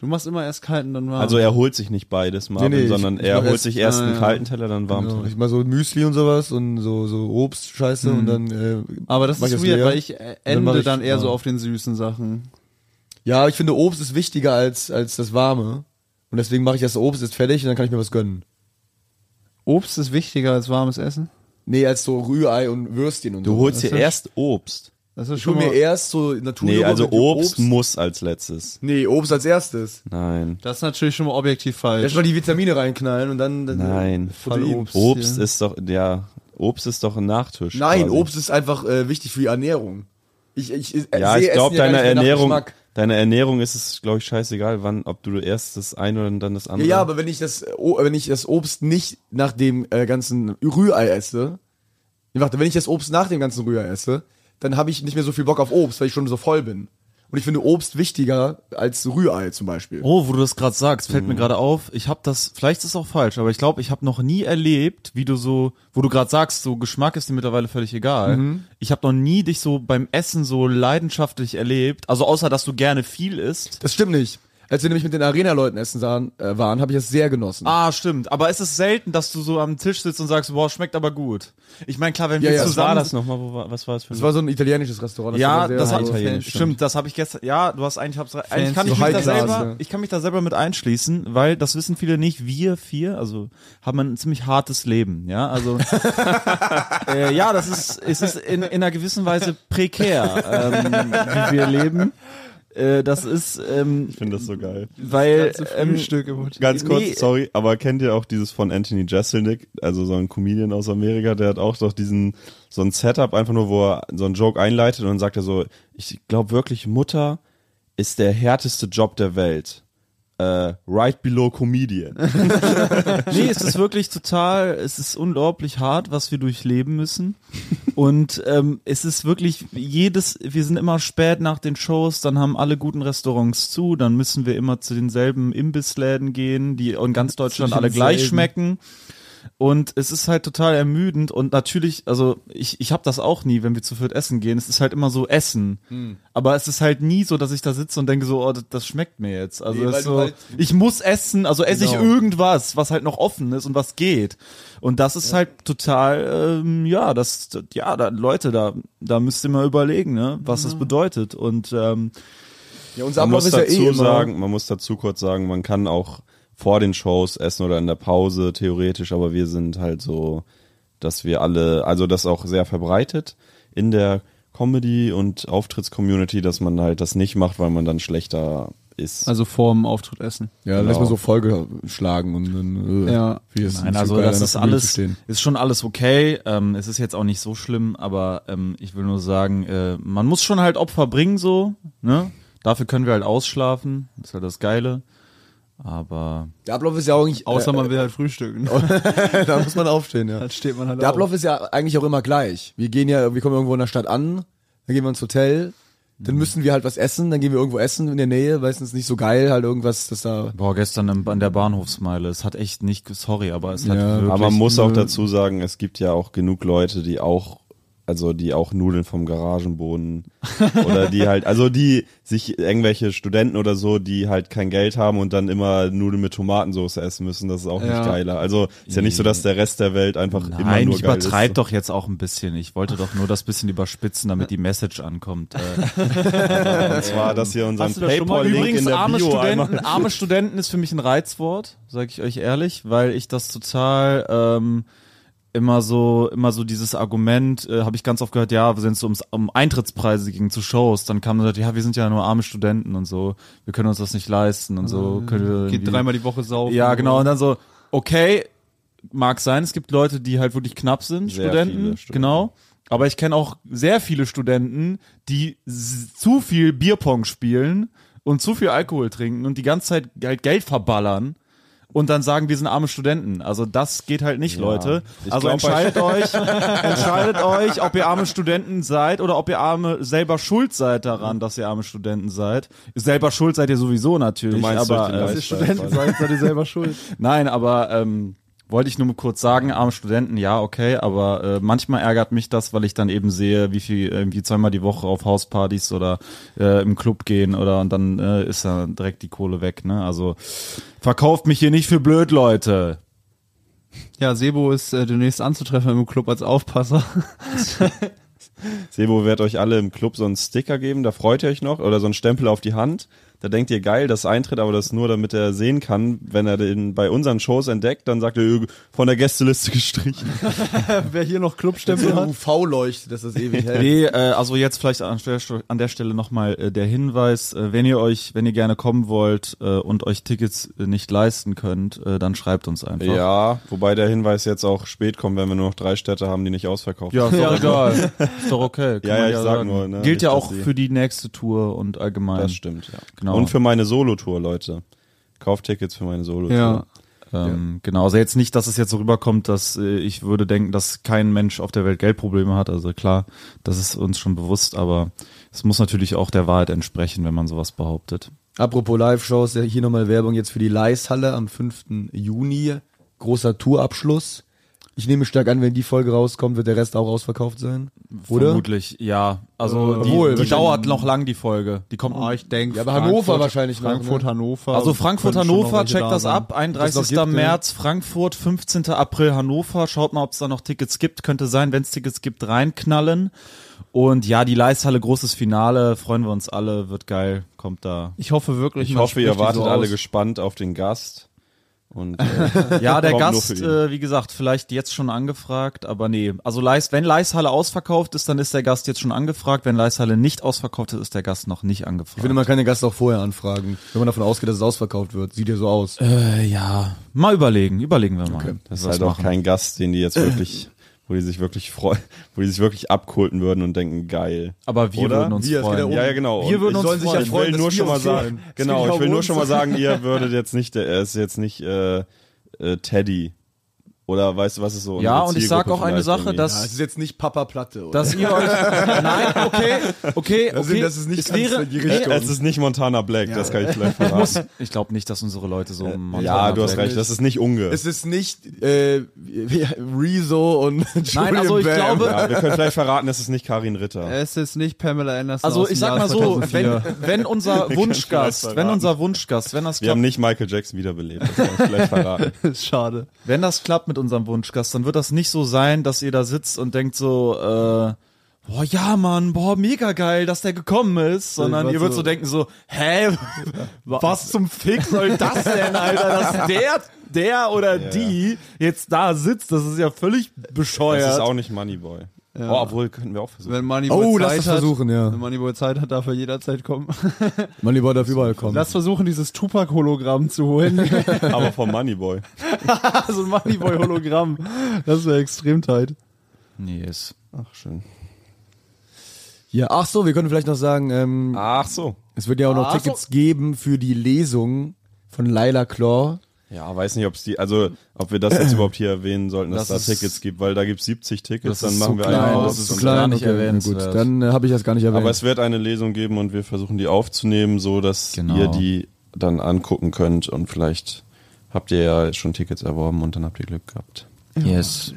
Du machst immer erst kalt und dann warm. Also er holt sich nicht beides, Marvin, Nee, nee, ich- sondern ich er mach holt erst- sich erst einen äh, kalten Teller, dann warmen Genau. Teller. Ich mal so Müsli und sowas und so so Obst Scheiße und dann äh, aber das mach ist ich weird, leer. weil ich äh, dann ende ich dann eher so warm. auf den süßen Sachen. Ja, ich finde Obst ist wichtiger als als das warme und deswegen mache ich das Obst ist fertig und dann kann ich mir was gönnen. Obst ist wichtiger als warmes Essen? Nee, als so Rührei und Würstchen und Du so. holst Das dir erst Obst. Das ist ich hol schon mir mal, erst so Natur Nee, also mit Obst, muss als letztes. Nee, Obst als erstes. Nein. das ist natürlich schon mal objektiv falsch. Erst mal die Vitamine reinknallen und dann, dann Nein. Protein. Obst. Obst hier. ist doch, ja, Obst ist doch ein Nachtisch. Nein, quasi. Obst ist einfach äh, wichtig für die Ernährung. Ich, ich, ich Ja, sehe ich glaube, ja deine nicht mehr nach Ernährung, Geschmack. deine Ernährung ist es, glaube ich, scheißegal, wann, ob du erst das eine oder dann das Ja, andere. ja, aber wenn ich das, wenn ich das Obst nicht nach dem äh, ganzen Rührei esse, ich warte, wenn ich das Obst nach dem ganzen Rührei esse, dann habe ich nicht mehr so viel Bock auf Obst, weil ich schon so voll bin. Und ich finde Obst wichtiger als Rührei zum Beispiel. Oh, wo du das gerade sagst, fällt Mhm. mir gerade auf, ich habe das, vielleicht ist es auch falsch, aber ich glaube, ich habe noch nie erlebt, wie du so, wo du gerade sagst, so Geschmack ist dir mittlerweile völlig egal. Mhm. Ich habe noch nie dich so beim Essen so leidenschaftlich erlebt, also außer dass du gerne viel isst. Das stimmt nicht. Als wir nämlich mit den Arena-Leuten essen sahen, äh, waren, habe ich das sehr genossen. Ah, stimmt. Aber es ist selten, dass du so am Tisch sitzt und sagst, boah, schmeckt aber gut. Ich meine, klar, wenn Ja, wir ja, was war das nochmal? Wo war, was war das für Das war so ein italienisches Restaurant. ja, war sehr das hat, so- italienisch, stimmt, das habe ich gestern. Ja, du hast eigentlich, hab's, eigentlich kann Fancy. ich So mich da High Class, selber, ja. ich kann mich da selber mit einschließen, weil das wissen viele nicht. Wir vier, also haben ein ziemlich hartes Leben, ja, also äh, ja, das ist, es ist in, in einer gewissen Weise prekär, ähm, wie wir leben. Äh, das ist, ähm, Ich finde das so geil. weil, ähm. Ganz kurz, Nee. sorry, aber kennt ihr auch dieses von Anthony Jeselnik, also so ein Comedian aus Amerika, der hat auch doch diesen, so ein Setup einfach nur, wo er so einen Joke einleitet und dann sagt er so, ich glaube wirklich, Mutter ist der härteste Job der Welt. Äh, right below Comedian. nee, es ist wirklich total, es ist unglaublich hart, was wir durchleben müssen. Und ähm, es ist wirklich jedes, wir sind immer spät nach den Shows, dann haben alle guten Restaurants zu, dann müssen wir immer zu denselben Imbissläden gehen, die in ganz Deutschland alle gleich schmecken. Und es ist halt total ermüdend und natürlich, also ich, ich habe das auch nie, wenn wir zu viert essen gehen. Es ist halt immer so Essen. Hm. Aber es ist halt nie so, dass ich da sitze und denke so, oh, das, das schmeckt mir jetzt. Also Nee, so, halt- ich muss essen, also esse ich Genau. irgendwas, was halt noch offen ist und was geht. Und das ist halt total, ähm, ja, das, ja, da, Leute, da, da müsst ihr mal überlegen, ne, was das bedeutet. Und ähm, Ja, unser Man Ablauf muss ist ja dazu eh immer, sagen, man muss dazu kurz sagen, man kann auch vor den Shows essen oder in der Pause theoretisch, aber wir sind halt so, dass wir alle, also das auch sehr verbreitet in der Comedy und Auftrittscommunity, dass man halt das nicht macht, weil man dann schlechter ist. Also vorm Auftritt essen. ja, dann Genau. lässt man so Folge schlagen und dann, äh, Ja. wie es Nein, also das ist alles, ist schon alles okay. Ähm, es ist jetzt auch nicht so schlimm, aber ähm, ich will nur sagen, äh, man muss schon halt Opfer bringen so, ne? Dafür können wir halt ausschlafen, das ist halt das Geile. Aber Der Ablauf ist ja auch nicht, Außer äh, man will halt frühstücken. da muss man aufstehen, ja. Dann steht man halt Der auf. Ablauf ist ja eigentlich auch immer gleich. Wir gehen ja, wir kommen irgendwo in der Stadt an, dann gehen wir ins Hotel, dann müssen wir halt was essen, dann gehen wir irgendwo essen in der Nähe, meistens nicht so geil, halt irgendwas, das da. boah, gestern im, an der Bahnhofsmeile, es hat echt nicht, sorry, aber es hat Ja, wirklich. aber man muss auch dazu sagen, es gibt ja auch genug Leute, die auch also die auch Nudeln vom Garagenboden oder die halt, also die sich irgendwelche Studenten oder so, die halt kein Geld haben und dann immer Nudeln mit Tomatensauce essen müssen, das ist auch Ja. nicht geiler. Also ist ja nicht so, dass der Rest der Welt einfach immer Nein, nur ich geil übertreibe ist. doch jetzt auch ein bisschen. Ich wollte doch nur das bisschen überspitzen, damit die Message ankommt. Äh, Und zwar, dass ihr unseren Paypal-Link Übrigens, in der arme Bio Studenten, einmal arme Studenten ist für mich ein Reizwort, sage ich euch ehrlich, weil ich das total ähm, immer so, immer so dieses Argument, äh, habe ich ganz oft gehört, ja, wenn es ums, um Eintrittspreise ging zu Shows, dann kam dann, ja, wir sind ja nur arme Studenten und so, wir können uns das nicht leisten und so. Können wir Geht dreimal die Woche saufen. Ja, genau, und dann so, okay, mag sein, es gibt Leute, die halt wirklich knapp sind, Studenten, Studenten. genau. Aber ich kenne auch sehr viele Studenten, die zu viel Bierpong spielen und zu viel Alkohol trinken und die ganze Zeit halt Geld verballern und dann sagen, wir sind arme Studenten. Also das geht halt nicht, Leute. Ich Also glaub, entscheidet euch, entscheidet euch, ob ihr arme Studenten seid oder ob ihr arme selber schuld seid daran, dass ihr arme Studenten seid. Selber schuld seid ihr sowieso natürlich, Du meinst aber äh, Dass ihr Studenten seid, seid ihr selber schuld. Nein, aber ähm, wollte ich nur mal kurz sagen, arme Studenten, ja, okay, aber äh, manchmal ärgert mich das, weil ich dann eben sehe, wie viel irgendwie zweimal die Woche auf Hauspartys oder äh, im Club gehen oder und dann äh, ist da direkt die Kohle weg, ne? Also verkauft mich hier nicht für blöd, Leute. Ja, Sebo ist äh, demnächst anzutreffen im Club als Aufpasser. Sebo wird euch alle im Club so einen Sticker geben, da freut ihr euch noch, oder so einen Stempel auf die Hand. Da denkt ihr, geil, das ist Eintritt, aber das ist nur, damit er sehen kann, wenn er den bei unseren Shows entdeckt, dann sagt er, "Ö, von der Gästeliste gestrichen. Wer hier noch Clubstempel hat. UV-Leuchte, dass das ewig hält. Nee, äh, also jetzt vielleicht an der, an der Stelle nochmal äh, der Hinweis, äh, wenn ihr euch, wenn ihr gerne kommen wollt äh, und euch Tickets äh, nicht leisten könnt, äh, dann schreibt uns einfach. Ja, wobei der Hinweis jetzt auch spät kommt, wenn wir nur noch drei Städte haben, die nicht ausverkauft Ja, ist sind. doch egal. Ist doch okay. kann Ja, ja, ich sag sagen. nur, ne, Gilt ja auch für die nächste Tour und allgemein. Das stimmt, ja. Genau. Und für meine Solo-Tour, Leute. Kauft Tickets für meine Solo-Tour. Ja. Ähm, Genau, also jetzt nicht, dass es jetzt so rüberkommt, dass äh, ich würde denken, dass kein Mensch auf der Welt Geldprobleme hat. Also klar, das ist uns schon bewusst, aber es muss natürlich auch der Wahrheit entsprechen, wenn man sowas behauptet. Apropos Live-Shows, ja, hier nochmal Werbung jetzt für die Leishalle am 5. Juni. Großer Tourabschluss. Ich nehme stark an, wenn die Folge rauskommt, wird der Rest auch ausverkauft sein. Oder? Vermutlich, ja. Also Äh, die, obwohl, die dauert noch lang, die Folge. Die kommt Ah, ich denke. Ja, aber Hannover wahrscheinlich noch, Frankfurt, ne? Hannover. Also Frankfurt, noch Hannover, checkt da das sein. ab. 31. gibt. März Frankfurt, 15. April Hannover. Schaut mal, ob es da noch Tickets gibt. Könnte sein, wenn es Tickets gibt, reinknallen. Und ja, die Leishalle, großes Finale. Freuen wir uns alle. Wird geil. Kommt da. Ich hoffe wirklich. Ich hoffe, ihr wartet so alle gespannt auf den Gast. Und äh, Ja, der Gast, äh, wie gesagt, vielleicht jetzt schon angefragt, aber nee. Also Leis, wenn Leishalle ausverkauft ist, dann ist der Gast jetzt schon angefragt. Wenn Leishalle nicht ausverkauft ist, ist der Gast noch nicht angefragt. Ich finde, man kann den Gast auch vorher anfragen, wenn man davon ausgeht, dass es ausverkauft wird. Sieht ja so aus. äh, ja, mal überlegen, überlegen wir mal. Das ist halt auch machen. kein Gast, den die jetzt wirklich, wo die sich wirklich freuen, wo die sich wirklich abkulten würden und denken, geil. Aber wir Oder? würden uns Wir, freuen. um- Ja, ja, genau. Wir würden ich uns sollen sich ja freuen. Ich freuen, will nur wir schon mal sagen, freuen. Genau, ich will nur schon mal sagen, ihr würdet jetzt nicht, er ist jetzt nicht äh, äh, Teddy. Oder weißt du, was ist so? Ja, und ich sag auch eine Sache, irgendwie? dass- Ja, es ist jetzt nicht Papa Platte, oder? Dass ihr euch, nein, okay, okay, Also, okay. das ist nicht es wäre, die nee, Richtung. Es ist nicht Montana Black, das kann ich vielleicht verraten. ich glaube nicht, dass unsere Leute so Montana ja, du hast Black- recht, das ist nicht Unge. es ist nicht äh, Rezo und Julian also ich Bam. glaube- ja, wir können vielleicht verraten, es ist nicht Karin Ritter. Es ist nicht Pamela Anderson. Also ich sag Jahr mal so, 2004. wenn, wenn unser Wunschgast, wenn unser Wunschgast, wenn das Wir haben klappt, nicht Michael Jackson wiederbelebt, das kann ich vielleicht verraten. schade. wenn das klappt mit unserem Wunschgast, dann wird das nicht so sein, dass ihr da sitzt und denkt so, äh, boah, ja, Mann, boah, mega geil, dass der gekommen ist, sondern ihr würdet so- so denken so, hä, was zum Fick soll das denn, Alter, dass der, der oder die jetzt da sitzt, das ist ja völlig Das bescheuert. ist auch nicht Moneyboy. Oh, obwohl, könnten wir auch versuchen. Wenn Moneyboy Oh, Zeit lass das hat, versuchen, ja. Wenn Moneyboy Zeit hat, darf er jederzeit kommen. Moneyboy darf überall kommen. Lass versuchen, dieses Tupac-Hologramm zu holen. Aber vom Moneyboy. so ein Moneyboy-Hologramm. Das wäre extrem tight. nee, ist. Ach, schön. ja, ach so, wir können vielleicht noch sagen, ähm, Ach so. es wird ja auch noch Ach so. Tickets geben für die Lesung von Laila Claw. Ja, weiß nicht, ob es die, also ob wir das jetzt überhaupt hier erwähnen sollten, dass Das da ist- Tickets gibt, weil da gibt es 70 Tickets, Das dann ist machen so wir klein, einen das aus. ist zu und klein, gar nicht okay, na erwähnenswert. gut, dann äh, habe ich das gar nicht erwähnt. Aber es wird eine Lesung geben und wir versuchen die aufzunehmen, so dass Genau. ihr die dann angucken könnt und vielleicht habt ihr ja schon Tickets erworben und dann habt ihr Glück gehabt. Yes.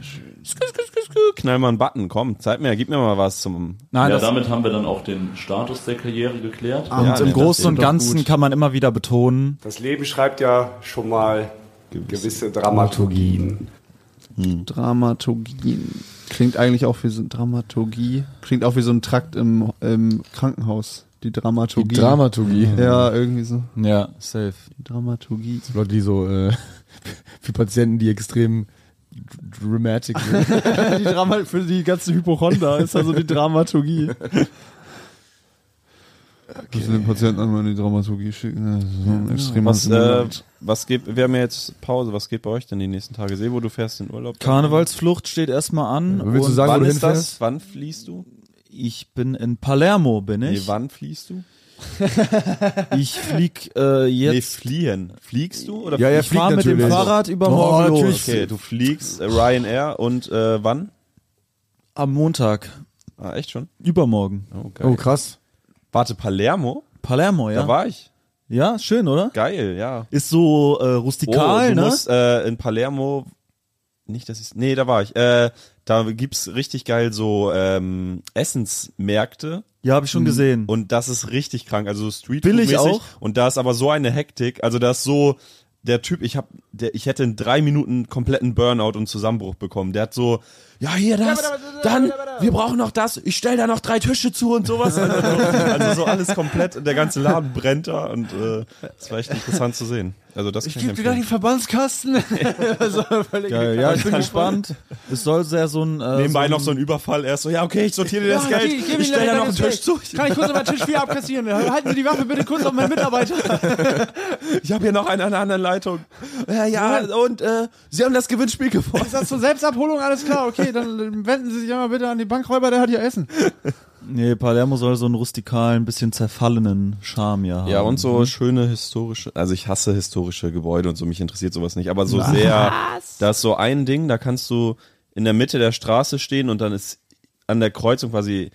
Knall mal einen Button, komm, zeig mir, gib mir mal was zum. Nein, ja, das, damit haben wir dann auch den Status der Karriere geklärt. und Ja, im nee, das Großen und Ganzen gut. kann man immer wieder betonen, Das Leben schreibt ja schon mal gewisse Dramaturgien. Dramaturgien. Klingt eigentlich auch wie so Dramaturgie. Klingt auch wie so ein Trakt im, im Krankenhaus. Die Dramaturgie. die Dramaturgie. Ja, irgendwie so. ja, safe. Die Dramaturgie. Leute, die so äh, für Patienten, die extrem dramatic die Drama für die ganze Hypochonder ist also die Dramaturgie. Okay. Das den Patienten einmal in die Dramaturgie schicken. Das ist so ein extremer Was, äh, was geht, wir haben ja jetzt Pause, was geht bei euch denn die nächsten Tage? Seh, wo du fährst in Urlaub? Karnevalsflucht steht erstmal an. Ja, willst du sagen, wo Wann du ist das? Wann fließt du? ich bin in Palermo, bin Nee, ich. wann fließt du? ich flieg äh, Nee, jetzt. fliehen. Fliegst du? Oder Ja, ja, ich fahre mit dem. Fahrrad übermorgen Oh, los. natürlich. Okay, du fliegst äh, Ryanair und äh, wann? Am Montag. Ah, echt schon? Übermorgen. Oh, geil. Oh, krass. Warte, Palermo? Palermo, ja. Da war ich. ja, schön, oder? Geil, ja. Ist so äh, rustikal, oh, du ne? musst äh, in Palermo nicht, dass ich nee, da war ich. Äh, da gibt's richtig geil so ähm, Essensmärkte ja, habe ich schon gesehen. und das ist richtig krank, also so Street Billig auch? und da ist aber so eine Hektik, also da ist so der Typ, ich hab der ich hätte in drei Minuten kompletten Burnout und Zusammenbruch bekommen. Der hat so ja, hier das, dann, wir brauchen noch das, ich stell da noch drei Tische zu und sowas. Also so, also so alles komplett, der ganze Laden brennt da und äh, das war echt interessant zu sehen. Also das Ich ich gebe dir gleich den Verbandskasten. also, Geil. Ja, ich bin gespannt. Es soll sehr so ein äh, Nebenbei so noch so ein Überfall. Er ist so, ja, okay, ich sortiere dir das Ja, Geld. ich gebe Ich Ihnen stelle da noch einen Tisch zu. Kann ich kurz auf meinen Tisch 4 abkassieren? Halten Sie die Waffe bitte kurz auf meinen Mitarbeiter. Ich habe hier noch eine an der anderen Leitung. Ja, ja, und äh, Sie haben das Gewinnspiel gewonnen. Ist das zur Selbstabholung? Alles klar, okay, dann wenden Sie sich einmal bitte an die Bankräuber, der hat hier Essen. Nee, Palermo soll so einen rustikalen, bisschen zerfallenen Charme ja haben. Ja, und so schöne historische, also ich hasse historische Gebäude und so, mich interessiert sowas nicht, aber so sehr, da ist so ein Ding, da kannst du in der Mitte der Straße stehen und dann ist an der Kreuzung quasi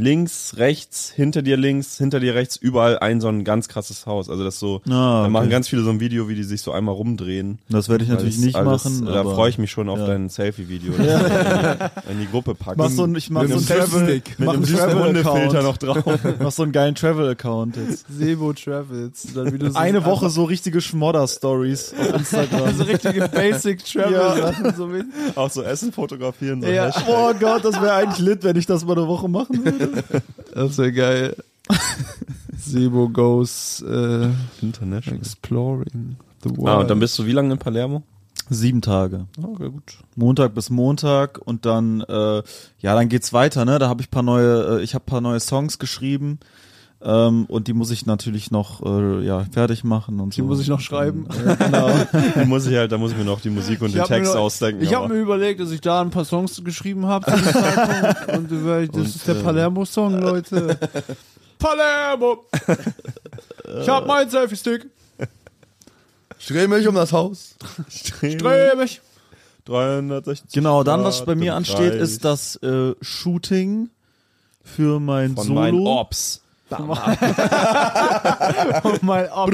links, rechts, hinter dir links, hinter dir rechts, überall ein so ein ganz krasses Haus. Also das so, Ah, da machen okay. ganz viele so ein Video, wie die sich so einmal rumdrehen. Das werde ich natürlich nicht alles, machen. Da freue ich mich schon auf ja. dein Selfie-Video, das du in die Gruppe packst. Mach so ein, ich mach Mit so einen Travel, mit einem süßen Hundefilter Travel-Account. noch drauf. Mach so einen geilen Travel-Account jetzt. Sebo Travels. So Eine Woche so richtige Schmodder-Stories auf Instagram. so richtige Basic Travel Sachen. So mit. Auch so Essen fotografieren. So Ja. Oh Gott, das wäre eigentlich lit, wenn ich das mal eine Woche machen würde. Das wäre geil. Sebo goes äh, International. exploring. The Ah, und dann World. bist du wie lange in Palermo? Sieben Tage. Okay, gut. Montag bis Montag und dann, äh, ja, dann geht's weiter, ne? Da habe ich paar neue, äh, ich habe paar neue Songs geschrieben ähm, und die muss ich natürlich noch, äh, ja, fertig machen und Die so. muss ich noch schreiben. Ja, genau. Da muss ich halt, da muss ich mir noch die Musik und den hab mir Text nur- ausdenken. Ich habe mir überlegt, dass ich da ein paar Songs geschrieben habe. Und über- das ist der Palermo-Song, Leute. Palermo! Ich hab meinen Selfie-Stick. Dreh mich um das Haus. Dreh mich. 360 genau, dann was bei mir ansteht, Kreis ist das äh, Shooting für mein von Solo. meinen Ops. Und mein Arm.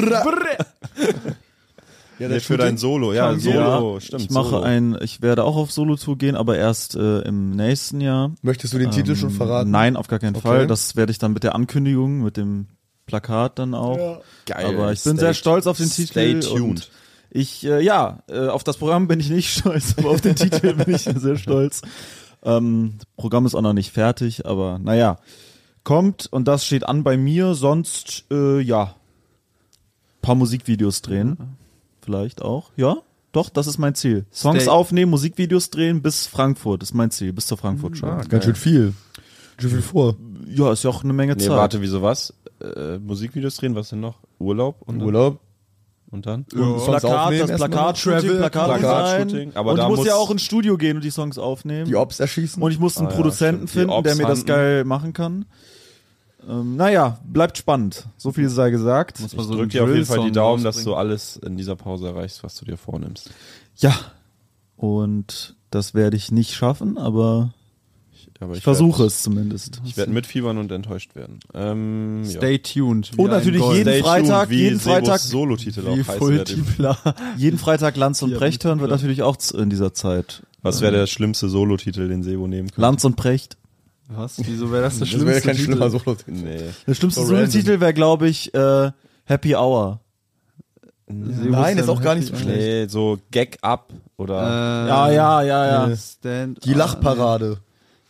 Ja, Nee, für dein Solo, ja, Solo, Ja, stimmt. ich mache Solo. ein, ich werde auch auf Solo-Tour gehen, aber erst äh, im nächsten Jahr. Möchtest du den Titel schon Ähm, verraten? Nein, auf gar keinen Okay. Fall. Das werde ich dann mit der Ankündigung, mit dem Plakat dann auch. Geil. Aber ich bin Stay- sehr stolz auf den Stay Titel. tuned. Und ich, äh, ja, äh, auf das Programm bin ich nicht stolz, aber auf den Titel bin ich sehr stolz. Ähm, das Programm ist auch noch nicht fertig, aber naja, kommt und das steht an bei mir. Sonst, äh, ja, paar Musikvideos drehen. Vielleicht auch. Ja, doch, das ist mein Ziel. Songs Stay- aufnehmen, Musikvideos drehen bis Frankfurt ist mein Ziel, bis zur Frankfurt Show. Ganz schön viel. Ganz schön viel vor. Ja, ist ja auch eine Menge Nee, Zeit. warte, wieso was? Äh, Musikvideos drehen, was denn noch? Urlaub und dann, Urlaub. und dann? Songs Plakat, aufnehmen das. Plakat, Travel, Plakat, Plakatshooting, aber und da ich muss muss- ja auch ins Studio gehen und die Songs aufnehmen. Die Ops erschießen. und ich muss einen Ah, ja, Produzenten. Die finden, der mir das geil machen kann. Ähm, naja, bleibt spannend. So viel sei gesagt. Muss man Ich so drück dir auf jeden Fall die Daumen, dass du alles in dieser Pause erreichst, was du dir vornimmst. Ja. Und das werde ich nicht schaffen, aber Aber ich versuche werd- es zumindest. Ich werde mitfiebern und enttäuscht werden. Ähm, ja. Stay tuned. wie Und natürlich jeden Stay Freitag, tuned, wie jeden Freitag- Solo-Titel wie auch. Tipler. Jeden Freitag Lanz und Ja, Precht hören wird klar. natürlich auch in dieser Zeit. Was wäre der schlimmste Solo-Titel, den Sebo nehmen könnte? Lanz und Precht. Was? Wieso wäre das der das schlimmste wäre kein Titel? schlimmer solo Nee. Der schlimmste So. Solo-Titel wäre, glaube ich, äh, Happy Hour. Nein, ist auch gar nicht so schlecht. Nee, so Gag Up oder. Äh, Ja, ja, ja, ja. Stand Die Lachparade.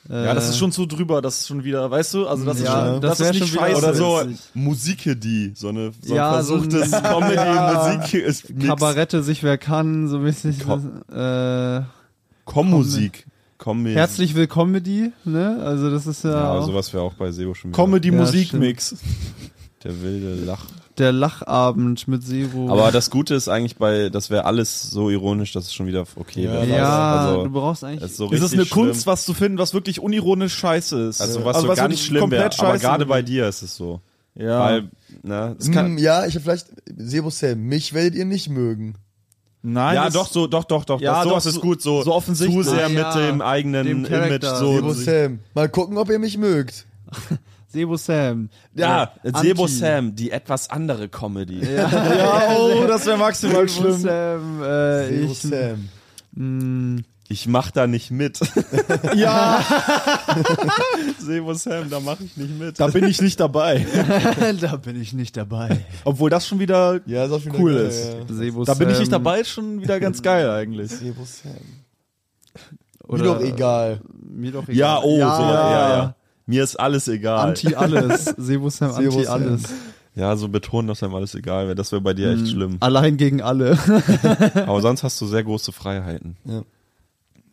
Ja, das ist schon zu drüber, das ist schon wieder, weißt du, also das ist Ja, schon, das das, ist nicht schon scheiße. oder so witzig. Musikedy, so eine so ein Ja, so versuchtes ein- Comedy-Musik ist. Kabarette sich wer kann, so mäßig. Kom- äh, Com-Musik. Com herzlich willkommen, die, ne? Also das ist ja, Ja, auch sowas wäre auch bei Sebo schon wieder. Comedy Ja, Musikmix. Der wilde Lach. der Lachabend mit Sebo. Aber das Gute ist eigentlich bei, das wäre alles so ironisch, dass es schon wieder okay Ja, wäre. ja, also, du brauchst eigentlich. es ist so ist es eine schlimm. Kunst, was zu finden, was wirklich unironisch scheiße ist? Also was so was ganz wirklich schlimm wäre, komplett aber scheiße gerade bei dir ist es so. ja. Weil, ne, es kann, Hm, ja, ich habe vielleicht Sebo Sam. Mich werdet ihr nicht mögen. Nein, ja, das- doch, so, doch, doch, doch. Ja, das, sowas doch, ist gut, so, so offensichtlich. zu sehr mit ja. dem eigenen Dem Image so. Sebo Sam. Mal gucken, ob ihr mich mögt. Sebo Sam. Ja, Äh, Sebo Anti. Sam, die etwas andere Comedy. ja, oh, das wäre maximal Sebo schlimm. Sam, äh, Sebo ich, Sam. mh, Ich mach da nicht mit. Ja, Sebo Sam, da mach ich nicht mit. da bin ich nicht dabei. da bin ich nicht dabei. Obwohl das schon wieder Ja, ist schon Cool wieder geil, ist. Ja. Sebo Da bin ich nicht dabei, ist schon wieder ganz geil eigentlich. Sebo Sam. Oder, Mir doch egal. Mir doch egal. Ja, oh, ja, so, ja, ja. Mir ist alles egal. Anti alles. Sebo Sam Sebo anti Sam. alles. ja, so betonen, dass einem alles egal wäre. Das wäre bei dir Hm. echt schlimm. Allein gegen alle. Aber sonst hast du sehr große Freiheiten. Ja,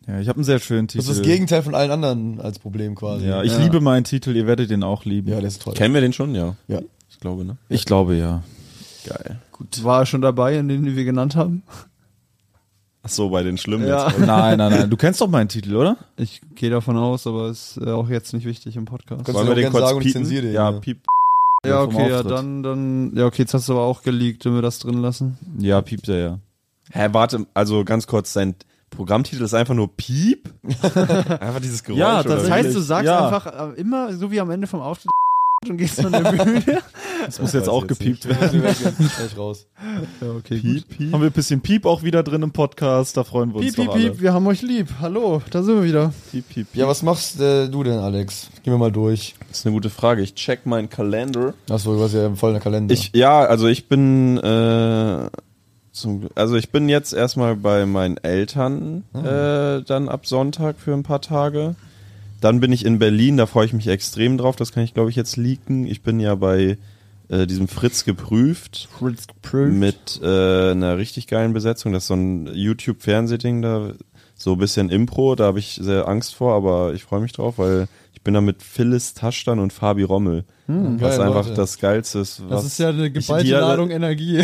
ich habe einen sehr schönen Titel. Das ist das Gegenteil von allen anderen als Problem quasi. Ja, ich Ja. liebe meinen Titel, ihr werdet den auch lieben. ja der ist toll. Kennen wir den schon? Ja. Ja. Ich glaube, ne? Ich glaube ja. Geil. War er schon dabei, in denen die wir genannt haben? Ach so, bei den Schlimmen Ja. jetzt. Nein, nein, nein. Du kennst doch meinen Titel, oder? Ich gehe davon aus, aber ist äh, auch jetzt nicht wichtig im Podcast. Kannst Wollen du wir den kurz sagen und ich piepen? zensiere den, Ja, ja. piep. Ja, okay, ja, dann, dann, ja, okay, jetzt hast du aber auch geleakt, wenn wir das drin lassen. Ja, piept er ja. Hä, warte, also ganz kurz, sein Programmtitel ist einfach nur Piep? einfach dieses Geräusch. Ja, das heißt, du sagst Ja. einfach äh, immer, so wie am Ende vom Auftritt und gehst von der Bühne. Das muss jetzt auch jetzt gepiept Ja, werden. gleich raus. ja, okay, Piep, piep. Haben wir ein bisschen Piep auch wieder drin im Podcast, da freuen wir uns Piep, piep, alle. piep, wir haben euch lieb. Hallo, da sind wir wieder. piep, piep. Ja, was machst äh, du denn, Alex? Gehen wir mal durch. Das ist eine gute Frage. Ich check meinen Kalender. Achso, du hast ja voll in der Kalender. Ich, ja, also ich bin, äh, zum, also ich bin jetzt erstmal bei meinen Eltern, äh, dann ab Sonntag für ein paar Tage. Dann bin ich in Berlin, da freue ich mich extrem drauf, das kann ich glaube ich jetzt leaken. Ich bin ja bei äh, diesem Fritz geprüft. Fritz geprüft. Mit äh, einer richtig geilen Besetzung. Das ist so ein YouTube-Fernsehding da, so ein bisschen Impro, da habe ich sehr Angst vor, aber ich freue mich drauf, weil bin da mit Phyllis Taschtan und Fabi Rommel. was geil, einfach Leute. das Geilste ist. Was Das ist ja eine geballte die- Ladung Energie.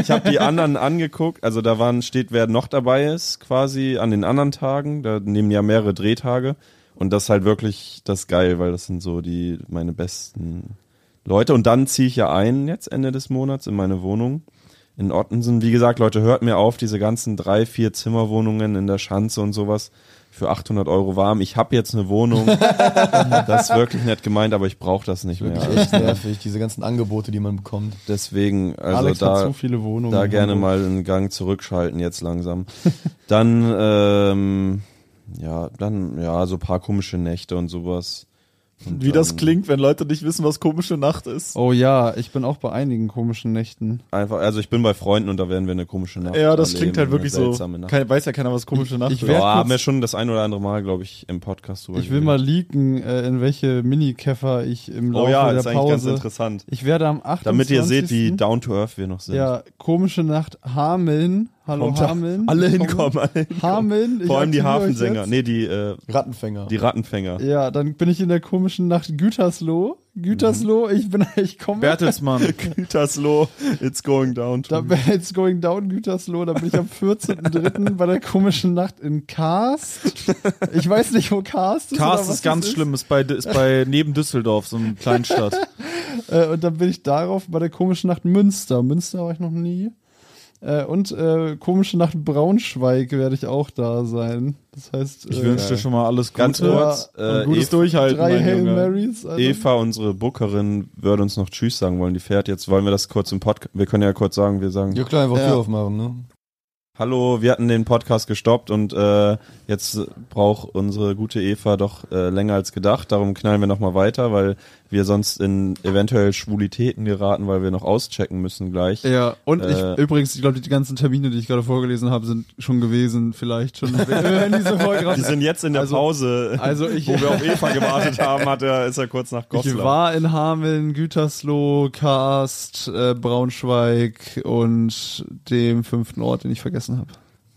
ich habe die anderen angeguckt, also da waren steht, wer noch dabei ist, quasi an den anderen Tagen. Da nehmen ja mehrere Drehtage. Und das ist halt wirklich das geil, weil das sind so die meine besten Leute. Und dann ziehe ich ja ein jetzt Ende des Monats in meine Wohnung in Ottensen. Wie gesagt, Leute, hört mir auf, diese ganzen drei, vier Zimmerwohnungen in der Schanze und sowas für 800 Euro warm. Ich habe jetzt eine Wohnung. das ist wirklich nett gemeint, aber ich brauche das nicht mehr. Wirklich echt nervig, diese ganzen Angebote, die man bekommt. Deswegen, also Alex hat da, so viele Wohnungen. da gerne mal einen Gang zurückschalten jetzt langsam. dann, ähm, ja, dann, ja, so ein paar komische Nächte und sowas. Und Wie das dann klingt, wenn Leute nicht wissen, was komische Nacht ist. Oh ja, ich bin auch bei einigen komischen Nächten. Einfach, also ich bin bei Freunden und da werden wir eine komische Nacht Ja, das erleben, klingt halt wirklich so. seltsame Nacht. Kein, weiß ja keiner, was komische Nacht ich ist. werd ja, haben wir schon das ein oder andere Mal, glaube ich, im Podcast drüber Ich will mal leaken, äh, in welche Mini-Käfer ich im Laufe Oh ja, der ist eigentlich ganz Pause. interessant. Ich werde am 28. Damit ihr seht, wie down to earth wir noch sind. Ja, komische Nacht Hameln. Hallo Kommt Hameln. Alle Kommen- hinkommen, alle hinkommen. Hameln. Vor allem die Hafensänger. Nee, die, äh, Rattenfänger. die Rattenfänger. Ja, dann bin ich in der komischen Nacht Gütersloh. Gütersloh, ich bin, ich komme. Bertelsmann. Gütersloh, it's going down Da it's going down Gütersloh, da bin ich am 14.03. bei der komischen Nacht in Karst. Ich weiß nicht, wo Karst ist. Karst ist ganz das schlimm, ist bei, ist bei neben Düsseldorf, so eine Kleinstadt. Äh, und dann bin ich darauf bei der komischen Nacht Münster. Münster war ich noch nie. Äh, und äh, komische Nacht Braunschweig werde ich auch da sein. Das heißt, Ich äh, wünsche dir schon mal alles Gute. Ganz kurz, und äh, gutes Eva- Durchhalten, drei mein Hail Junge. Marys. Also, Eva, unsere Bookerin, würde uns noch Tschüss sagen wollen. Die fährt jetzt. Wollen wir das kurz im Podcast? Wir können ja kurz sagen, wir sagen. Ja klar, einfach Ja. Tür aufmachen, ne? Hallo, wir hatten den Podcast gestoppt und äh, jetzt braucht unsere gute Eva doch äh, länger als gedacht. Darum knallen wir nochmal weiter, weil wir sonst in eventuell Schwulitäten geraten, weil wir noch auschecken müssen gleich. Ja, und Äh, ich, übrigens, ich glaube, die ganzen Termine, die ich gerade vorgelesen habe, sind schon gewesen, vielleicht schon, Die sind jetzt in der Also- Pause, Also ich, wo wir auf Eva gewartet haben, hat er, ist er kurz nach ich Goslar. war in Hameln, Gütersloh, Karst, äh, Braunschweig und dem fünften Ort, den ich vergessen habe.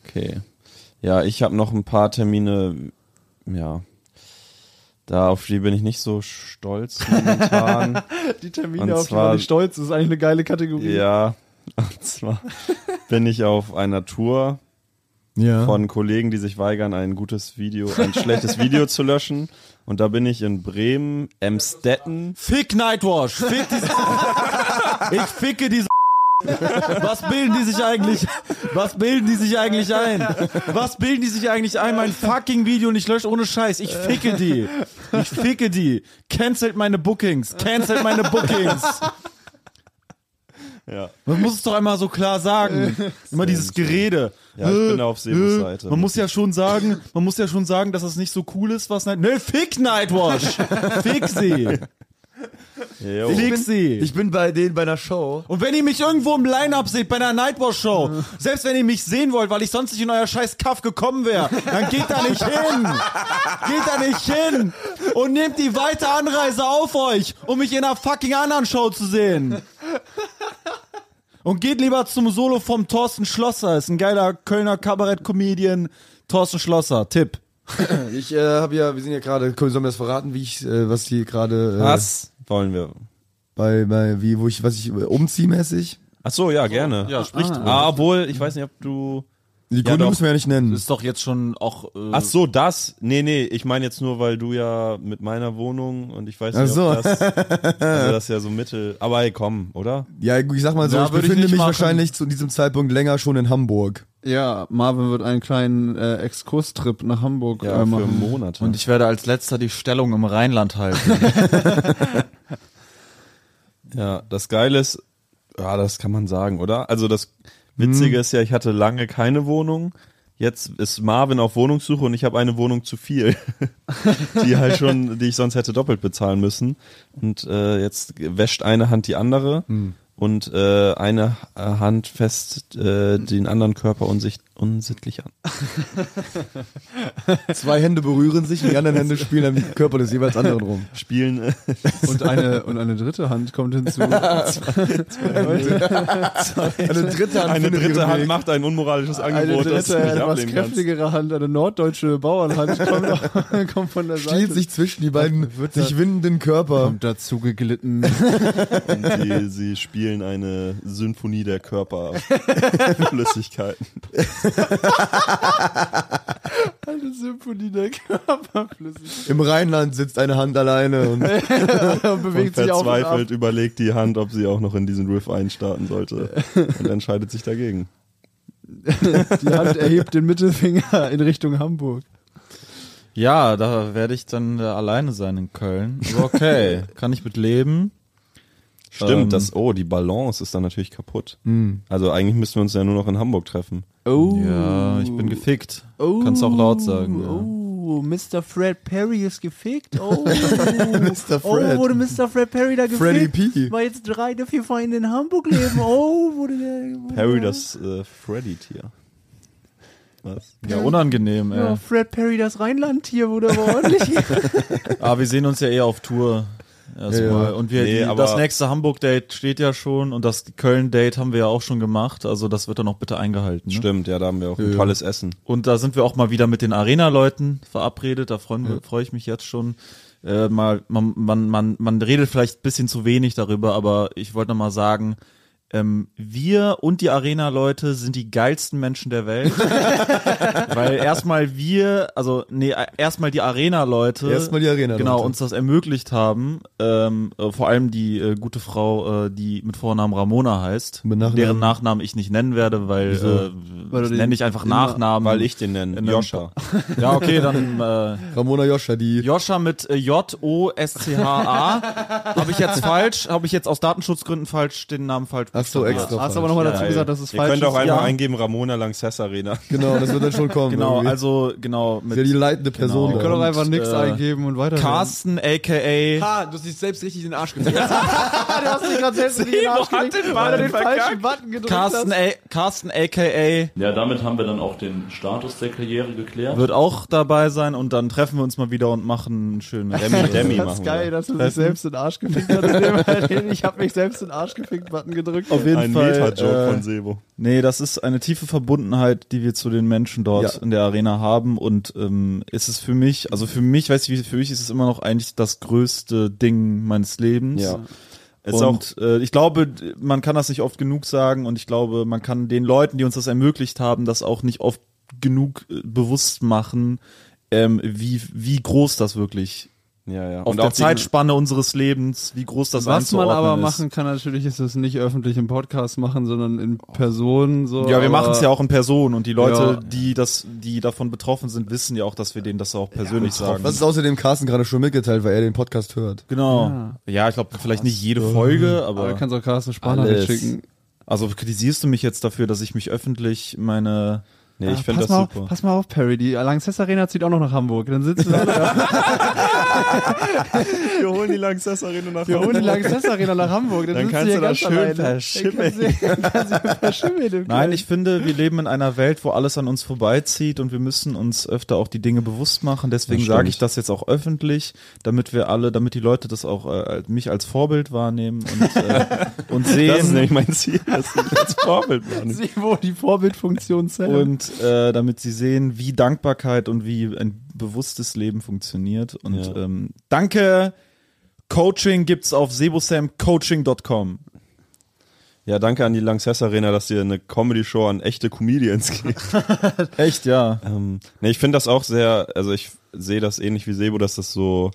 Okay. Ja, ich habe noch ein paar Termine, ja. Da auf die bin ich nicht so stolz momentan. Die Termine, Und auf die man nicht stolz ist, ist eigentlich eine geile Kategorie. ja. Und zwar bin ich auf einer Tour Ja. von Kollegen, die sich weigern, ein gutes Video, ein schlechtes Video zu löschen. Und da bin ich in Bremen, Emstetten. Fick Nightwash. Fick diese. ich ficke diese. Was bilden die sich eigentlich? Was bilden die sich eigentlich ein? Was bilden die sich eigentlich ein? Mein fucking Video nicht löscht ohne Scheiß. Ich ficke die. Ich ficke die. Cancelt meine Bookings. Cancelt meine Bookings. Ja. Man muss es doch einmal so klar sagen. Immer dieses Gerede. Ja, ich bin Äh, auf Sebos äh, Seite. Man muss ja schon sagen, man muss ja schon sagen, dass das nicht so cool ist, was Night. Ne, fick Nightwash! fick sie! Fick sie! Ich bin bei denen bei einer Show. Und wenn ihr mich irgendwo im Line-Up seht bei einer Nightwatch-Show, selbst wenn ihr mich sehen wollt, weil ich sonst nicht in euer scheiß Kaff gekommen wäre, dann geht da nicht hin! Geht da nicht hin! Und nehmt die weite Anreise auf euch, um mich in einer fucking anderen Show zu sehen! Und geht lieber zum Solo vom Thorsten Schlosser, ist ein geiler Kölner Kabarett-Comedian. Thorsten Schlosser, Tipp. Ich äh, habe ja, wir sind ja gerade, sollen wir das verraten, wie ich, äh, was die gerade äh, Was wollen wir? bei, bei, wie, wo ich, was ich äh, umziehmäßig. Ach so, ja, gerne. Ja, spricht. Ah, obwohl, ich weiß nicht, ob du. Die Gründe doch. müssen wir ja nicht nennen. Ist doch jetzt schon auch. Äh, Ach so, das. Nee, nee, ich meine jetzt nur, weil du ja mit meiner Wohnung und ich weiß Ach nicht, so. ob das, also das ist ja so Mittel. Aber hey, komm, oder? Ja, ich sag mal so, Ja, ich ich befinde nicht mich machen. wahrscheinlich zu diesem Zeitpunkt länger schon in Hamburg. Ja, Marvin wird einen kleinen äh, Exkurstrip nach Hamburg Ja, äh, für machen. Monate. Und ich werde als letzter die Stellung im Rheinland halten. Ja, das Geile ist, ja, das kann man sagen, oder? Also das Witzige ist ja, ich hatte lange keine Wohnung. Jetzt ist Marvin auf Wohnungssuche und ich habe eine Wohnung zu viel, die halt schon, die ich sonst hätte doppelt bezahlen müssen. Und äh, jetzt wäscht eine Hand die andere und äh, eine Hand fest äh, den anderen Körper unsicht unsittlich an. Zwei Hände berühren sich und die anderen Hände spielen am Körper des jeweils anderen rum. Spielen äh, Und eine, und eine dritte Hand kommt hinzu. Eine dritte Hand, eine dritte Hand macht ein unmoralisches Eine Angebot, das du dritte, nicht etwas ablehnen kannst. kräftigere Hand, eine norddeutsche Bauernhand kommt, kommt von der Seite. Stiehlt sich zwischen die beiden Wird sich windenden Körper. kommt dazu geglitten. Und sie, sie spielen eine Symphonie der Körperflüssigkeiten. Eine Symphonie der Körperflüssigkeit. Im Rheinland sitzt eine Hand alleine und Und Und bewegt sich auf und ab. verzweifelt überlegt die Hand, ob sie auch noch in diesen Riff einstarten sollte und entscheidet sich dagegen. Die Hand erhebt den Mittelfinger in Richtung Hamburg. Ja, da werde ich dann äh, alleine sein in Köln. Okay, kann ich mit leben. Stimmt, Ähm. das, oh, die Balance ist dann natürlich kaputt. Also eigentlich müssten wir uns ja nur noch in Hamburg treffen. Oh. Ja, ich bin gefickt. Kannst auch laut sagen. Ja. Oh, Mr. Fred Perry ist gefickt. Oh, Mr. Fred. Oh, wurde Mr. Fred Perry da gefickt? Freddy P. Weil jetzt drei der vier Feinde in Hamburg leben. Oh, wurde der. Wurde der- das äh, Freddy-Tier. Was? ja, unangenehm, Ja, ey. Fred Perry, das Rheinland-Tier, wurde aber ordentlich. Aber wir sehen uns ja eher auf Tour. Erstmal. Ja. Und wir, Nee, die, aber- das nächste Hamburg-Date steht ja schon und das Köln-Date haben wir ja auch schon gemacht. Also das wird dann auch bitte eingehalten. Ne? Stimmt, ja, da haben wir auch ein Ja. tolles Essen. Und da sind wir auch mal wieder mit den Arena-Leuten verabredet. Da freuen wir, freue ich mich jetzt schon. Äh, mal, man, man, man, man redet vielleicht ein bisschen zu wenig darüber, aber ich wollte noch mal sagen, ähm, wir und die Arena-Leute sind die geilsten Menschen der Welt. Weil erstmal wir, also nee, erstmal die Arena-Leute. Erstmal die Arena-Leute. Genau, uns das ermöglicht haben. Ähm, äh, vor allem die äh, gute Frau, äh, die mit Vornamen Ramona heißt, Mit Nachnamen? deren Nachnamen ich nicht nennen werde, weil, Wieso? äh, Weil du ich den nenne ich einfach Nachnamen. Weil ich den nenne, Joscha. Ja, okay, dann äh, Ramona Joscha, die Joscha mit äh, J-O-S-C-H-A. habe ich jetzt falsch, habe ich jetzt aus Datenschutzgründen falsch, den Namen falsch So, buchstabiert. extra. Hast aber nochmal dazu Ja, gesagt, dass es Ihr falsch könnt auch ist. einfach Ja. eingeben Ramona Lanxess Arena. genau, das wird dann schon kommen. Genau, irgendwie. also genau ist ja die mit leitende Person Genau. Wir können da. doch einfach nichts äh, eingeben und weiter. Carsten aka Ha, du hast dich selbst richtig in den Arsch gefickt. du hast dich gerade selbst in den Arsch gelegt, weil du den falschen Button gedrückt Carsten, hast. Carsten aka Ja, damit haben wir dann auch den Status der Karriere geklärt. wird auch dabei sein und dann treffen wir uns mal wieder und machen einen schönen Demi, Demi Das machen ist geil, dass du dich selbst in den Arsch gefickt hast. Ich habe mich selbst in den Arsch gefickt Button gedrückt. Auf jeden Ein Fall. Meta-Joke äh, von Sebo. Nee, das ist eine tiefe Verbundenheit, die wir zu den Menschen dort Ja. in der Arena haben und ähm, ist es für mich, also für mich, weiß ich, für mich ist es immer noch eigentlich das größte Ding meines Lebens. Ja. Ist auch, und äh, ich glaube, man kann das nicht oft genug sagen und ich glaube, man kann den Leuten, die uns das ermöglicht haben, das auch nicht oft genug äh, bewusst machen, ähm, wie, wie groß das wirklich ja, ja. auf Und der auch die- Zeitspanne unseres Lebens, wie groß das Was man aber ist. machen kann, natürlich ist es nicht öffentlich im Podcast machen, sondern in Person. So, Ja, wir machen es ja auch in Person und die Leute, Ja. die das, die davon betroffen sind, wissen ja auch, dass wir denen das auch persönlich sagen. Was ist außerdem Carsten gerade schon mitgeteilt, weil er den Podcast hört. Genau. Ja, ich glaube vielleicht nicht jede Folge, Aber aber du kannst auch Carsten Alles. schicken. also kritisierst du mich jetzt dafür, dass ich mich öffentlich meine Nee, ich Ah, finde pass das mal super. Auf, pass mal auf, Perry. Die Lanxess Arena zieht auch noch nach Hamburg. Dann sitzen wir alle da. Wir holen die Lanxess Arena nach Wir holen die Lanxess Arena nach Hamburg. Dann, Dann kannst du da schön verschimmeln. Nein, ich finde, wir leben in einer Welt, wo alles an uns vorbeizieht und wir müssen uns öfter auch die Dinge bewusst machen. Deswegen sage ich das jetzt auch öffentlich, damit wir alle, damit die Leute das auch äh, mich als Vorbild wahrnehmen und, äh, und Das ist sehen nämlich mein Ziel, dass ich als Vorbild bin. Sie, wo die Vorbildfunktion zählt. und äh, damit sie sehen, wie Dankbarkeit und wie ein bewusstes Leben funktioniert. Und Ja. ähm, danke. Coaching gibt's auf sebosamcoaching.com. Ja, danke an die Lanxess Arena, dass ihr eine Comedy-Show an echte Comedians gibt. Echt, ja. ähm, nee, ich finde das auch sehr, also ich sehe das ähnlich wie Sebo, dass das so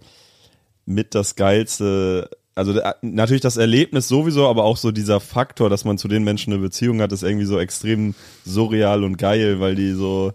mit das geilste, also der, natürlich das Erlebnis sowieso, aber auch so dieser Faktor, dass man zu den Menschen eine Beziehung hat, ist irgendwie so extrem surreal und geil, weil die so äh,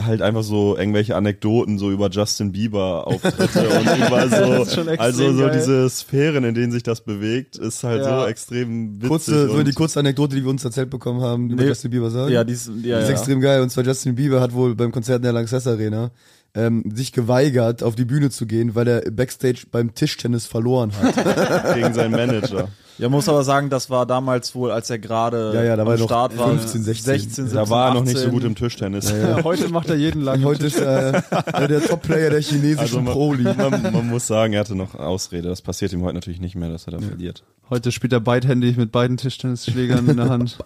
halt einfach so irgendwelche Anekdoten so über Justin Bieber Auftritte und über so ist also so geil. diese Sphären, in denen sich das bewegt, ist halt Ja. so extrem witzig. Kurze, so die kurze Anekdote, die wir uns erzählt bekommen haben, die Nee. Justin Bieber sagt. Ja, dies, ja, Das ist ja. extrem geil. Und zwar Justin Bieber hat wohl beim Konzert in der Lanxess Arena ähm, sich geweigert, auf die Bühne zu gehen, weil er Backstage beim Tischtennis verloren hat. Gegen seinen Manager. Ja, muss aber sagen, das war damals wohl, als er gerade Ja, ja, da am war er noch Start war. 15, 16. 16, 17, Da war er noch nicht so 18. gut im Tischtennis. Heute macht er jeden lang. Heute ist er äh, der Top-Player der chinesischen Also man, Pro-League. man, man muss sagen, er hatte noch Ausrede. Das passiert ihm heute natürlich nicht mehr, dass er da verliert. Heute spielt er beidhändig mit beiden Tischtennisschlägern in der Hand.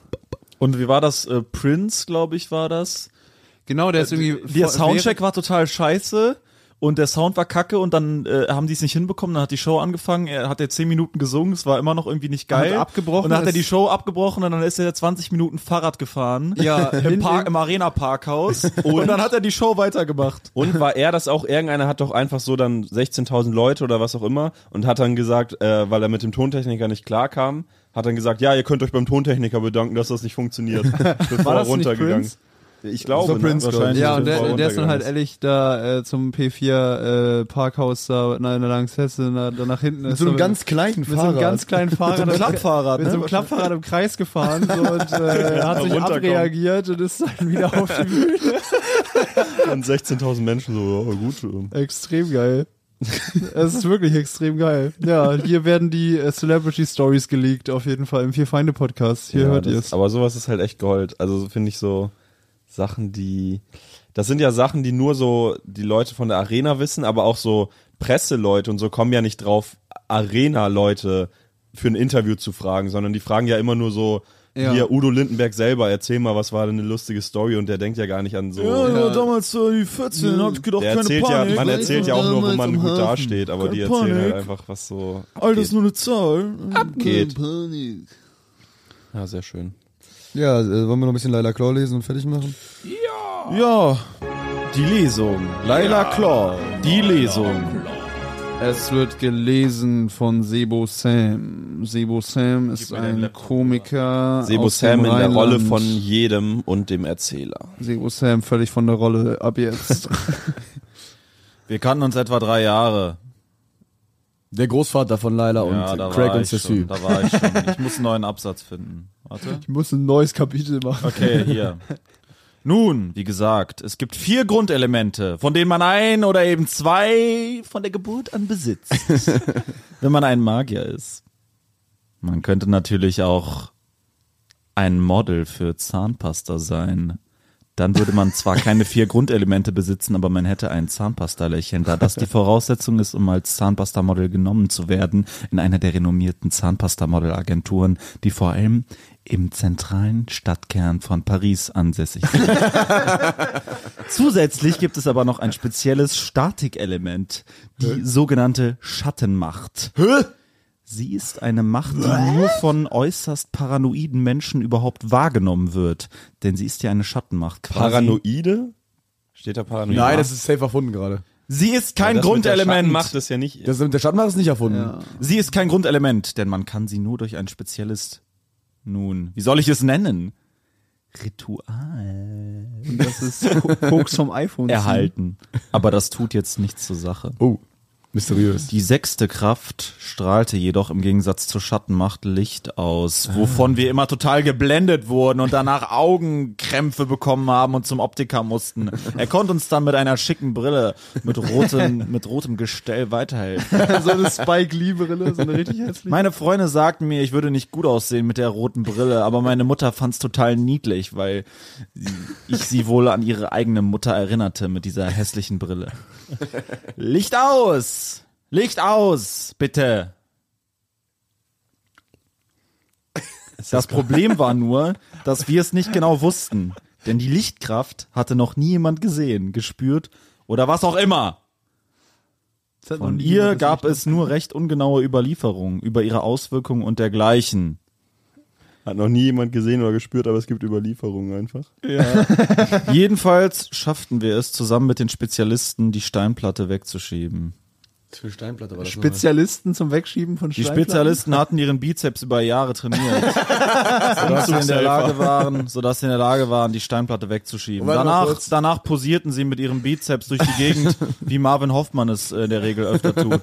Und wie war das? Äh, Prince, glaube ich, war das. Genau, der ist irgendwie. Der Soundcheck war total scheiße und der Sound war kacke und dann äh, haben die es nicht hinbekommen, dann hat die Show angefangen, er hat ja 10 Minuten gesungen, es war immer noch irgendwie nicht geil. Hat abgebrochen, Und dann hat er die Show abgebrochen und dann ist er 20 Minuten Fahrrad gefahren. Ja, im, Park, im Arena Parkhaus und dann hat er die Show weitergemacht. Und war er das auch? Irgendeiner hat doch einfach so dann 16.000 Leute oder was auch immer und hat dann gesagt, äh, weil er mit dem Tontechniker nicht klarkam, hat dann gesagt, ja, ihr könnt euch beim Tontechniker bedanken, dass das nicht funktioniert. Bevor er das nicht runtergegangen. Prince? Ich glaube, Das war Prince, ne? glaub ich. Ja, und der, er der ist dann halt ehrlich da äh, zum P4 äh, Parkhaus da in der Lanxesse da, da nach hinten. Mit ist so einem ganz kleinen mit so Fahrrad. einem ganz kleinen Fahrrad. Mit so einem Klappfahrrad, Mit ne? so einem Klappfahrrad im Kreis gefahren so, und äh, hat sich abreagiert und ist dann wieder auf die Bühne. Und 16.000 Menschen so, ja, gut. Extrem geil. Es ist wirklich extrem geil. Ja, hier werden die äh, Celebrity Stories geleakt, auf jeden Fall im Vier Feinde Podcast. Hier Ja, hört ihr es. Aber sowas ist halt echt Gold. Also so finde ich so Sachen, die. Das sind ja Sachen, die nur so die Leute von der Arena wissen, aber auch so Presseleute und so kommen ja nicht drauf, Arena-Leute für ein Interview zu fragen, sondern die fragen ja immer nur so, Ja. hier Udo Lindenberg selber, erzähl mal, was war denn eine lustige Story und der denkt ja gar nicht an so. Ja. damals äh, 14 hab ich gedacht, der erzählt ja, man erzählt ja auch nur, wo man gut dasteht, aber die Keine erzählen halt Panik. einfach, was so Alles nur eine Zahl. abgeht. Ja, sehr schön. Ja, äh, wollen wir noch ein bisschen Laila Claw lesen und fertig machen? Ja, die Lesung. Laila Claw, die Lesung. Es wird gelesen von Sebo Sam. Sebo Sam ist ein Komiker. Sebo aus Sam dem in der Rolle von jedem und dem Erzähler. Sebo Sam völlig von der Rolle ab jetzt. Wir kannten uns etwa drei Jahre. Der Großvater von Laila und ja, da Craig und Cecil. Da war ich schon. Ich muss einen neuen Absatz finden. Warte. ich muss ein neues Kapitel machen. Okay, hier. Nun, wie gesagt, es gibt vier Grundelemente, von denen man ein oder eben zwei von der Geburt an besitzt, wenn man ein Magier ist. Man könnte natürlich auch ein Model für Zahnpasta sein. Dann würde man zwar keine vier Grundelemente besitzen, aber man hätte ein Zahnpasta-Lächeln, da das die Voraussetzung ist, um als Zahnpasta-Model genommen zu werden in einer der renommierten Zahnpasta-Model-Agenturen, die vor allem im zentralen Stadtkern von Paris ansässig sind. Zusätzlich gibt es aber noch ein spezielles Statikelement, die sogenannte Schattenmacht. Sie ist eine Macht, die nur von äußerst paranoiden Menschen überhaupt wahrgenommen wird. Denn sie ist ja eine Schattenmacht. Quasi. Paranoide? Steht da Paranoide? Nein, das ist safe erfunden gerade. Sie ist kein der Grundelement. Macht es ja nicht. Das mit der Stadtmacht ist nicht erfunden. Ja. Sie ist kein Grundelement, denn man kann sie nur durch ein spezielles, nun, wie soll ich es nennen? Ritual Das ist Ko- Koks vom iPhone. erhalten. Aber das tut jetzt nichts zur Sache. Oh, mysteriös. Die sechste Kraft strahlte jedoch im Gegensatz zur Schattenmacht Licht aus, wovon wir immer total geblendet wurden und danach Augenkrämpfe bekommen haben und zum Optiker mussten. Er konnte uns dann mit einer schicken Brille mit rotem, mit rotem Gestell weiterhelfen. so eine Spike Lee Brille, so eine richtig hässliche. Meine Freunde sagten mir, ich würde nicht gut aussehen mit der roten Brille, aber meine Mutter fand's total niedlich, weil ich sie wohl an ihre eigene Mutter erinnerte mit dieser hässlichen Brille. Licht aus! Licht aus, bitte! Das Problem war nur, dass wir es nicht genau wussten, denn die Lichtkraft hatte noch nie jemand gesehen, gespürt oder was auch immer. Von ihr gab es nur recht ungenaue Überlieferungen über ihre Auswirkungen und dergleichen. Hat noch nie jemand gesehen oder gespürt, aber es gibt Überlieferungen einfach. Jedenfalls schafften wir es, zusammen mit den Spezialisten die Steinplatte wegzuschieben. Für Steinplatte war das Spezialisten zum Wegschieben von Die Steinplatten? Spezialisten hatten ihren Bizeps über Jahre trainiert, sodass sie in der Lage waren, sodass sie in der Lage waren, die Steinplatte wegzuschieben. Danach, danach posierten sie mit ihrem Bizeps durch die Gegend, wie Marvin Hoffmann es äh, in der Regel öfter tut.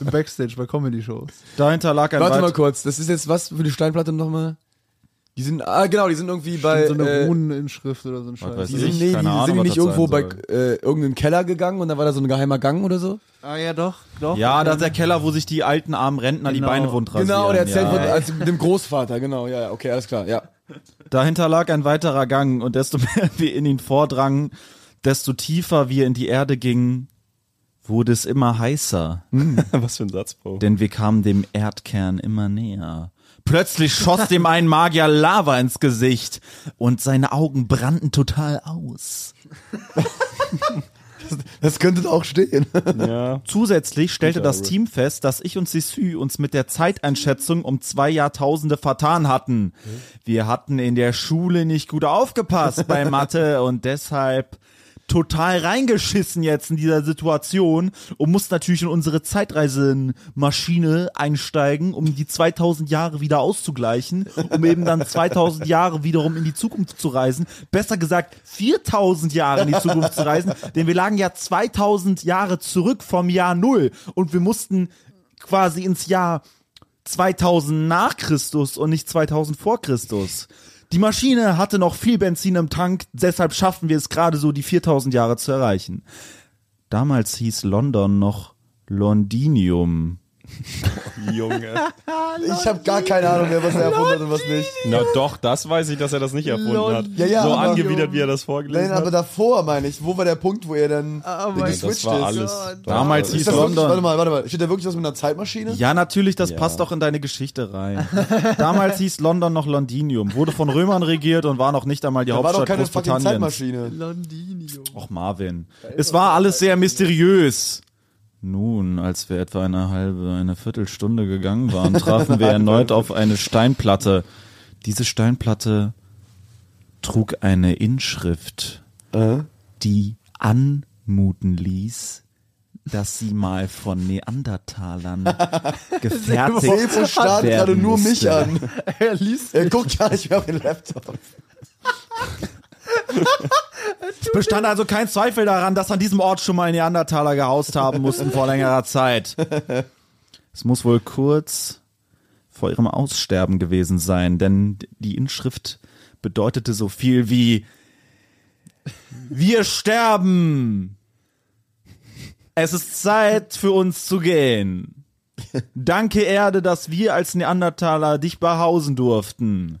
Im Backstage bei Comedy-Shows. Dahinter lag ein Warte mal kurz, das ist jetzt was für die Steinplatte nochmal? Die sind, ah genau, die sind irgendwie bei. so eine äh, Runeninschrift oder so ein Scheiß. die sind, nee, die, Ahnung, sind die nicht irgendwo bei äh, irgendeinem Keller gegangen und da war da so ein geheimer Gang oder so? Ah ja, doch, doch. Ja, okay. das ist der Keller, wo sich die alten armen Rentner die Genau. Beine wund rasieren. Genau, der erzählt ja. von als mit dem Großvater, genau, ja, ja, okay, alles klar, ja. Dahinter lag ein weiterer Gang und desto mehr wir in ihn vordrangen, desto tiefer wir in die Erde gingen, wurde es immer heißer, Was für ein Satz, Bro. denn wir kamen dem Erdkern immer näher. Plötzlich schoss dem einen Magier Lava ins Gesicht und seine Augen brannten total aus. Das könnte auch stehen. Ja. Zusätzlich stellte das. Team fest, dass ich und Sissy uns mit der Zeiteinschätzung um zwei Jahrtausende vertan hatten. Wir hatten in der Schule nicht gut aufgepasst bei Mathe und deshalb total reingeschissen jetzt in dieser Situation und mussten natürlich in unsere Zeitreisenmaschine einsteigen, um die 2000 Jahre wieder auszugleichen, um eben dann 2000 Jahre wiederum in die Zukunft zu reisen. Besser gesagt 4000 Jahre in die Zukunft zu reisen, denn wir lagen ja 2000 Jahre zurück vom Jahr Null und wir mussten quasi ins Jahr 2000 nach Christus und nicht 2000 vor Christus. Die Maschine hatte noch viel Benzin im Tank, deshalb schaffen wir es gerade so, die 4000 Jahre zu erreichen. Damals hieß London noch Londinium. Junge. Ich habe gar keine Ahnung mehr, was er erfunden hat und was nicht. Na doch, das weiß ich, dass er das nicht erfunden hat. Ja, ja, so aber- angewidert, wie er das vorgelesen Nein, aber hat. davor meine ich, wo war der Punkt, wo er dann Ah, mein geswitcht Das war ist? alles. Damals Ist hieß das wirklich, warte London. mal, warte mal, steht da wirklich was mit einer Zeitmaschine? Ja, natürlich, das Ja. passt doch in deine Geschichte rein. Damals hieß London noch Londinium, wurde von Römern regiert und war noch nicht einmal die da war doch Hauptstadt keine fucking Großbritanniens. Zeitmaschine. Londinio. Och Marvin. Es war alles sehr mysteriös. Nun, als wir etwa eine halbe, eine Viertelstunde gegangen waren, trafen wir erneut auf eine Steinplatte. Diese Steinplatte trug eine Inschrift, Äh? die anmuten ließ, dass sie mal von Neandertalern gefertigt Sebo starrt werden gerade nur mich an. Er liest Er guckt gar nicht mehr auf den Laptop. Es bestand also kein Zweifel daran, dass an diesem Ort schon mal Neandertaler gehaust haben mussten vor längerer Zeit. Es muss wohl kurz vor ihrem Aussterben gewesen sein, denn die Inschrift bedeutete so viel wie Wir sterben. Es ist Zeit für uns zu gehen. Danke Erde, dass wir als Neandertaler dich behausen durften.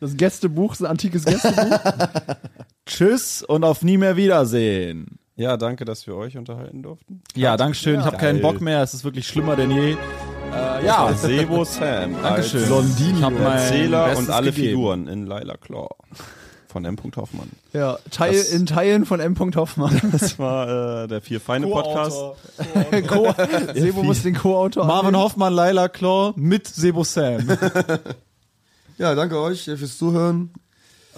das Gästebuch, das antikes Gästebuch. Tschüss und auf nie mehr Wiedersehen. Ja, danke, dass wir euch unterhalten durften. Ja, Dankeschön. ich habe keinen. Bock mehr. Es ist wirklich schlimmer denn je. Äh, ja, Sebo Sam. Dankeschön. Als Blondinio. Erzähler Bestes und alle gegeben. Figuren in Lila Claw. Von M. Hoffmann. ja, Teil, Das- in Teilen von M. Hoffmann. Das war äh, der Vier Feinde Podcast. Co Sebo muss den Co-Autor Marvin annehmen. Hoffmann, Laila Claw mit Sebo Sam. Ja, danke euch fürs Zuhören.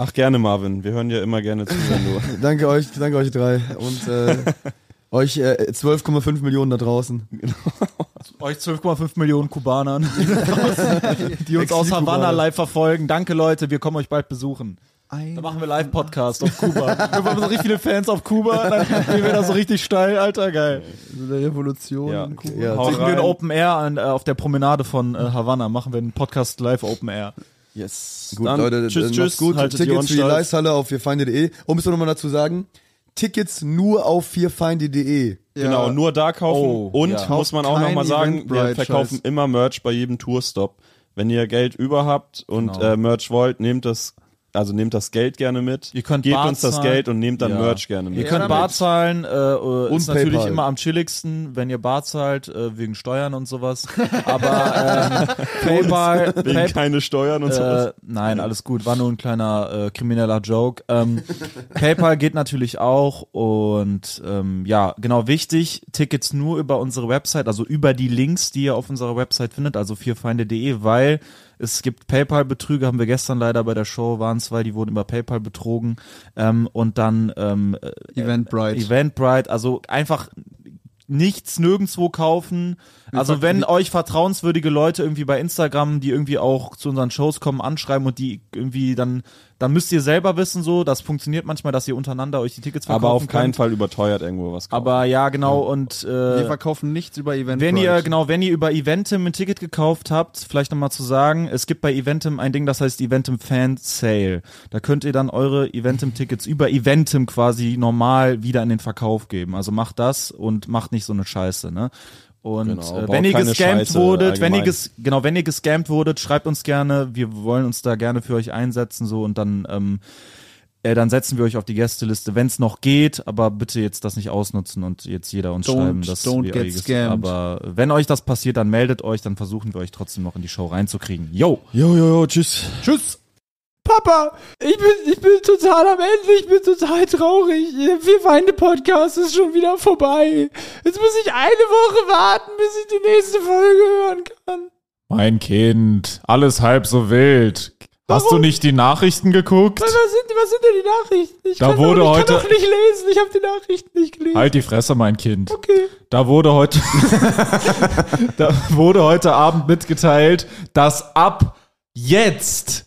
Ach, gerne, Marvin. Wir hören ja immer gerne zu, wenn du. Danke euch, danke euch drei. Und äh, euch äh, 12,5 Millionen da draußen. Euch 12,5 Millionen Kubanern, die uns aus Havanna live verfolgen. Danke Leute, wir kommen euch bald besuchen. Da machen wir Live-Podcast auf Kuba. Wir haben so richtig viele Fans auf Kuba, dann gehen wir da so richtig steil, Alter, geil. So eine Revolution. Ja. in Kuba. Ja, Kriegen wir ein. Open Air an, äh, auf der Promenade von äh, Havanna, machen wir einen Podcast live Open Air. Yes. Gut, Dann, Leute, tschüss, tschüss. gut. Haltet die Tickets Ohren für die steif. Leishalle auf vierfeinde.de. Und müssen wir nochmal dazu sagen, Tickets nur auf vierfeinde.de. Genau, Ja. nur da kaufen. Oh, und ja. muss man auch nochmal sagen, wir verkaufen immer Merch bei jedem Tourstop. Wenn ihr Geld über habt und Genau. äh, Merch wollt, nehmt das, also nehmt das Geld gerne mit. Ihr könnt Gebt Bar uns das zahlen. Geld und nehmt dann Ja. Merch gerne mit. Ihr könnt damit. Bar zahlen, äh, äh, Und ist natürlich PayPal. immer am chilligsten, wenn ihr Bar zahlt, äh, wegen Steuern und sowas. Aber ähm, PayPal, Wegen Pay keine Steuern und sowas. äh, nein, alles gut, war nur ein kleiner äh, krimineller Joke. Ähm, PayPal geht natürlich auch und ähm, ja, genau wichtig, Tickets nur über unsere Website, also über die Links, die ihr auf unserer Website findet, also vierfeinde.de, weil es gibt PayPal-Betrüge, haben wir gestern leider bei der Show, waren zwei, die wurden über PayPal betrogen ähm, und dann ähm, äh, Eventbrite. Eventbrite, also einfach nichts nirgendwo kaufen. Also wenn euch vertrauenswürdige Leute irgendwie bei Instagram, die irgendwie auch zu unseren Shows kommen, anschreiben und die irgendwie dann dann müsst ihr selber wissen, so, das funktioniert manchmal, dass ihr untereinander euch die Tickets verkaufen Aber auf keinen könnt. Fall überteuert irgendwo was kaufen. Aber ja, genau, und Wir äh, verkaufen nichts über Event. wenn ihr, genau, wenn ihr über Eventim ein Ticket gekauft habt, vielleicht nochmal zu sagen, es gibt bei Eventim ein Ding, das heißt Eventim Fan Sale. Da könnt ihr dann eure Eventim-Tickets über Eventim quasi normal wieder in den Verkauf geben. Also macht das und macht nicht so eine Scheiße, ne? Und Genau, äh, wenn ihr gescampt wurdet, wenn ihr ges genau, wenn ihr gescampt wurdet, schreibt uns gerne. Wir wollen uns da gerne für euch einsetzen so und dann ähm, äh, dann setzen wir euch auf die Gästeliste, wenn es noch geht, aber bitte jetzt das nicht ausnutzen und jetzt jeder uns Don't- schreiben, dass don't wir get euch- scammed. Aber wenn euch das passiert, dann meldet euch, dann versuchen wir euch trotzdem noch in die Show reinzukriegen. Yo! Jo, jo, jo, tschüss. Tschüss! Papa, ich bin, ich bin total am Ende, ich bin total traurig. Vier Feinde Podcast ist schon wieder vorbei. Jetzt muss ich eine Woche warten, bis ich die nächste Folge hören kann. Mein Kind, alles halb so wild. Hast du Warum? nicht die Nachrichten geguckt? Was sind, was sind denn die Nachrichten? Ich Da kann wurde doch, ich heute- kann doch nicht lesen, ich habe die Nachrichten nicht gelesen. Halt die Fresse, mein Kind. Okay. Da wurde heute, da wurde heute Abend mitgeteilt, dass ab jetzt